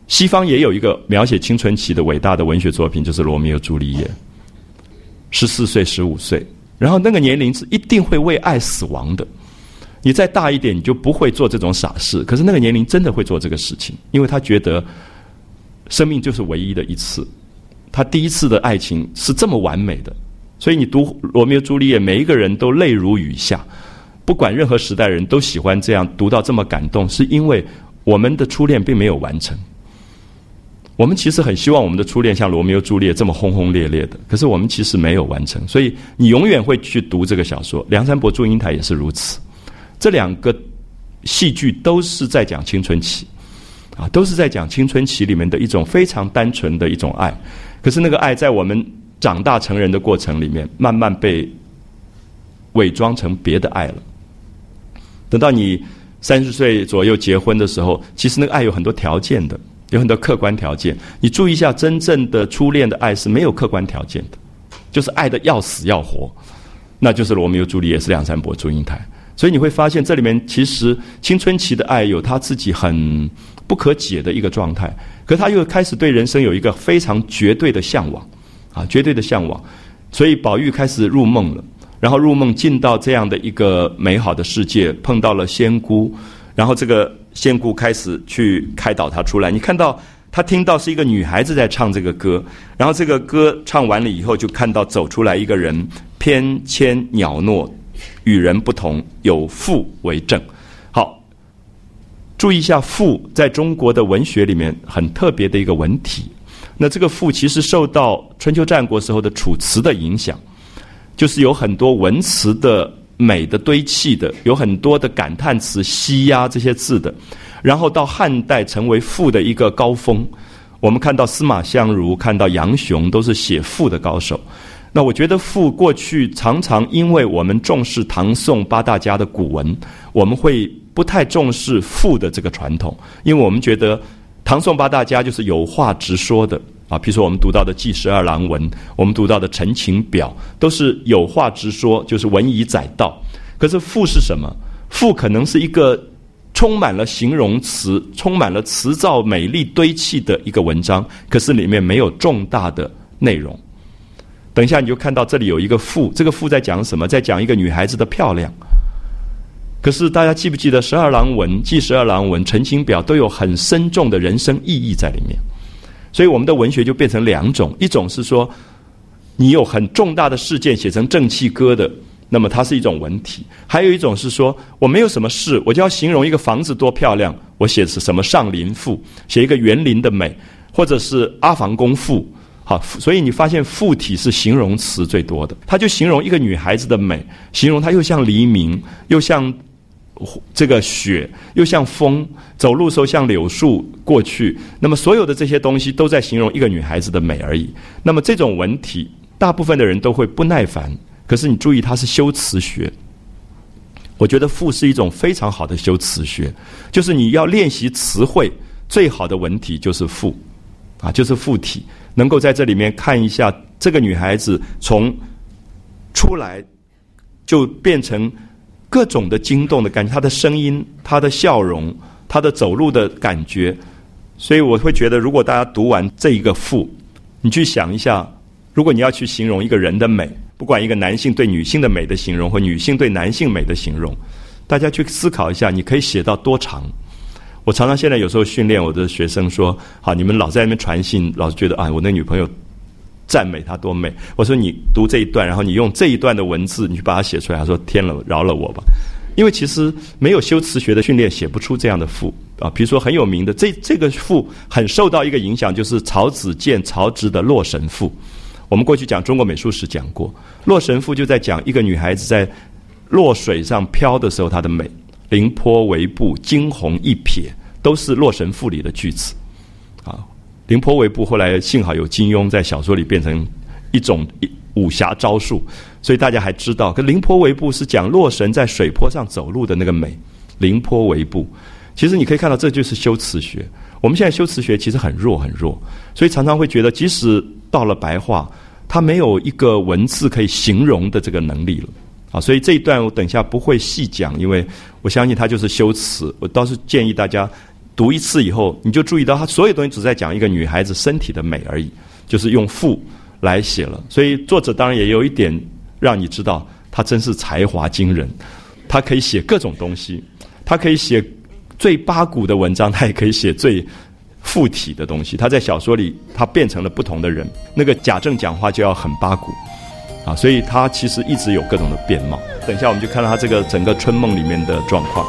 西方也有一个描写青春期的伟大的文学作品，就是《罗密欧朱丽叶》。十四岁、十五岁，然后那个年龄是一定会为爱死亡的。你再大一点，你就不会做这种傻事。可是那个年龄真的会做这个事情，因为他觉得。生命就是唯一的一次，他第一次的爱情是这么完美的，所以你读《罗密欧朱丽叶》，每一个人都泪如雨下。不管任何时代人都喜欢这样读到这么感动，是因为我们的初恋并没有完成。我们其实很希望我们的初恋像罗密欧朱丽叶这么轰轰烈烈的，可是我们其实没有完成。所以你永远会去读这个小说，《梁山伯祝英台》也是如此。这两个戏剧都是在讲青春期。啊，都是在讲青春期里面的一种非常单纯的一种爱，可是那个爱在我们长大成人的过程里面，慢慢被伪装成别的爱了。等到你三十岁左右结婚的时候，其实那个爱有很多条件的，有很多客观条件。你注意一下，真正的初恋的爱是没有客观条件的，就是爱的要死要活，那就是罗密欧朱丽叶，是梁山伯祝英台。所以你会发现，这里面其实青春期的爱有他自己很。不可解的一个状态，可他又开始对人生有一个非常绝对的向往，啊，绝对的向往，所以宝玉开始入梦了，然后入梦进到这样的一个美好的世界，碰到了仙姑，然后这个仙姑开始去开导他出来。你看到他听到是一个女孩子在唱这个歌，然后这个歌唱完了以后，就看到走出来一个人，翩跹袅娜，与人不同，有父为证。好注意一下“赋”在中国的文学里面很特别的一个文体。那这个“赋”其实受到春秋战国时候的楚辞的影响，就是有很多文辞的美的堆砌的，有很多的感叹词、西呀这些字的。然后到汉代成为“赋”的一个高峰。我们看到司马相如、看到杨雄都是写“赋”的高手。那我觉得“赋”过去常常因为我们重视唐宋八大家的古文，我们会。不太重视赋的这个传统，因为我们觉得唐宋八大家就是有话直说的啊。比如说我们读到的《记十二郎文》，我们读到的《陈情表》，都是有话直说，就是文以载道。可是赋是什么？赋可能是一个充满了形容词、充满了词藻美丽堆砌的一个文章，可是里面没有重大的内容。等一下你就看到这里有一个赋，这个赋在讲什么？在讲一个女孩子的漂亮。可是大家记不记得《十二郎文》《记十二郎文》《陈情表》都有很深重的人生意义在里面，所以我们的文学就变成两种：一种是说你有很重大的事件写成正气歌的，那么它是一种文体；还有一种是说我没有什么事，我就要形容一个房子多漂亮，我写的是什么《上林赋》，写一个园林的美，或者是《阿房宫赋》。好，所以你发现赋体是形容词最多的，它就形容一个女孩子的美，形容她又像黎明，又像。这个雪又像风，走路时候像柳树过去。那么所有的这些东西都在形容一个女孩子的美而已。那么这种文体大部分的人都会不耐烦。可是你注意，它是修辞学。我觉得赋是一种非常好的修辞学，就是你要练习词汇，最好的文体就是赋，啊，就是赋体，能够在这里面看一下这个女孩子从出来就变成各种的惊动的感觉，他的声音、他的笑容、他的走路的感觉，所以我会觉得，如果大家读完这一个赋，你去想一下，如果你要去形容一个人的美。不管一个男性对女性的美的形容，或女性对男性美的形容，大家去思考一下，你可以写到多长？我常常现在有时候训练我的学生说：“好，你们老在那边传信，老是觉得啊，我那女朋友赞美她多美。”我说：“你读这一段，然后你用这一段的文字，你去把它写出来。”他说：“天了，饶了我吧！”因为其实没有修辞学的训练，写不出这样的赋啊。比如说很有名的这这个赋，很受到一个影响，就是曹子建、曹植的《洛神赋》。我们过去讲中国美术史讲过，《洛神赋》就在讲一个女孩子在洛水上漂的时候她的美，凌波微步，惊鸿一瞥，都是《洛神赋》里的句子。啊，凌波微步后来幸好有金庸在小说里变成一种武侠招数，所以大家还知道。可凌波微步是讲洛神在水坡上走路的那个美，凌波微步。其实你可以看到，这就是修辞学。我们现在修辞学其实很弱很弱，所以常常会觉得，即使到了白话，它没有一个文字可以形容的这个能力了啊！所以这一段我等一下不会细讲，因为我相信它就是修辞。我倒是建议大家读一次以后，你就注意到他所有东西只在讲一个女孩子身体的美而已，就是用赋来写了。所以作者当然也有一点让你知道，他真是才华惊人，他可以写各种东西，他可以写最八股的文章，他也可以写最。附体的东西，他在小说里，他变成了不同的人。那个贾政讲话就要很八股，啊，所以他其实一直有各种的变貌。等一下，我们就看到他这个整个春梦里面的状况。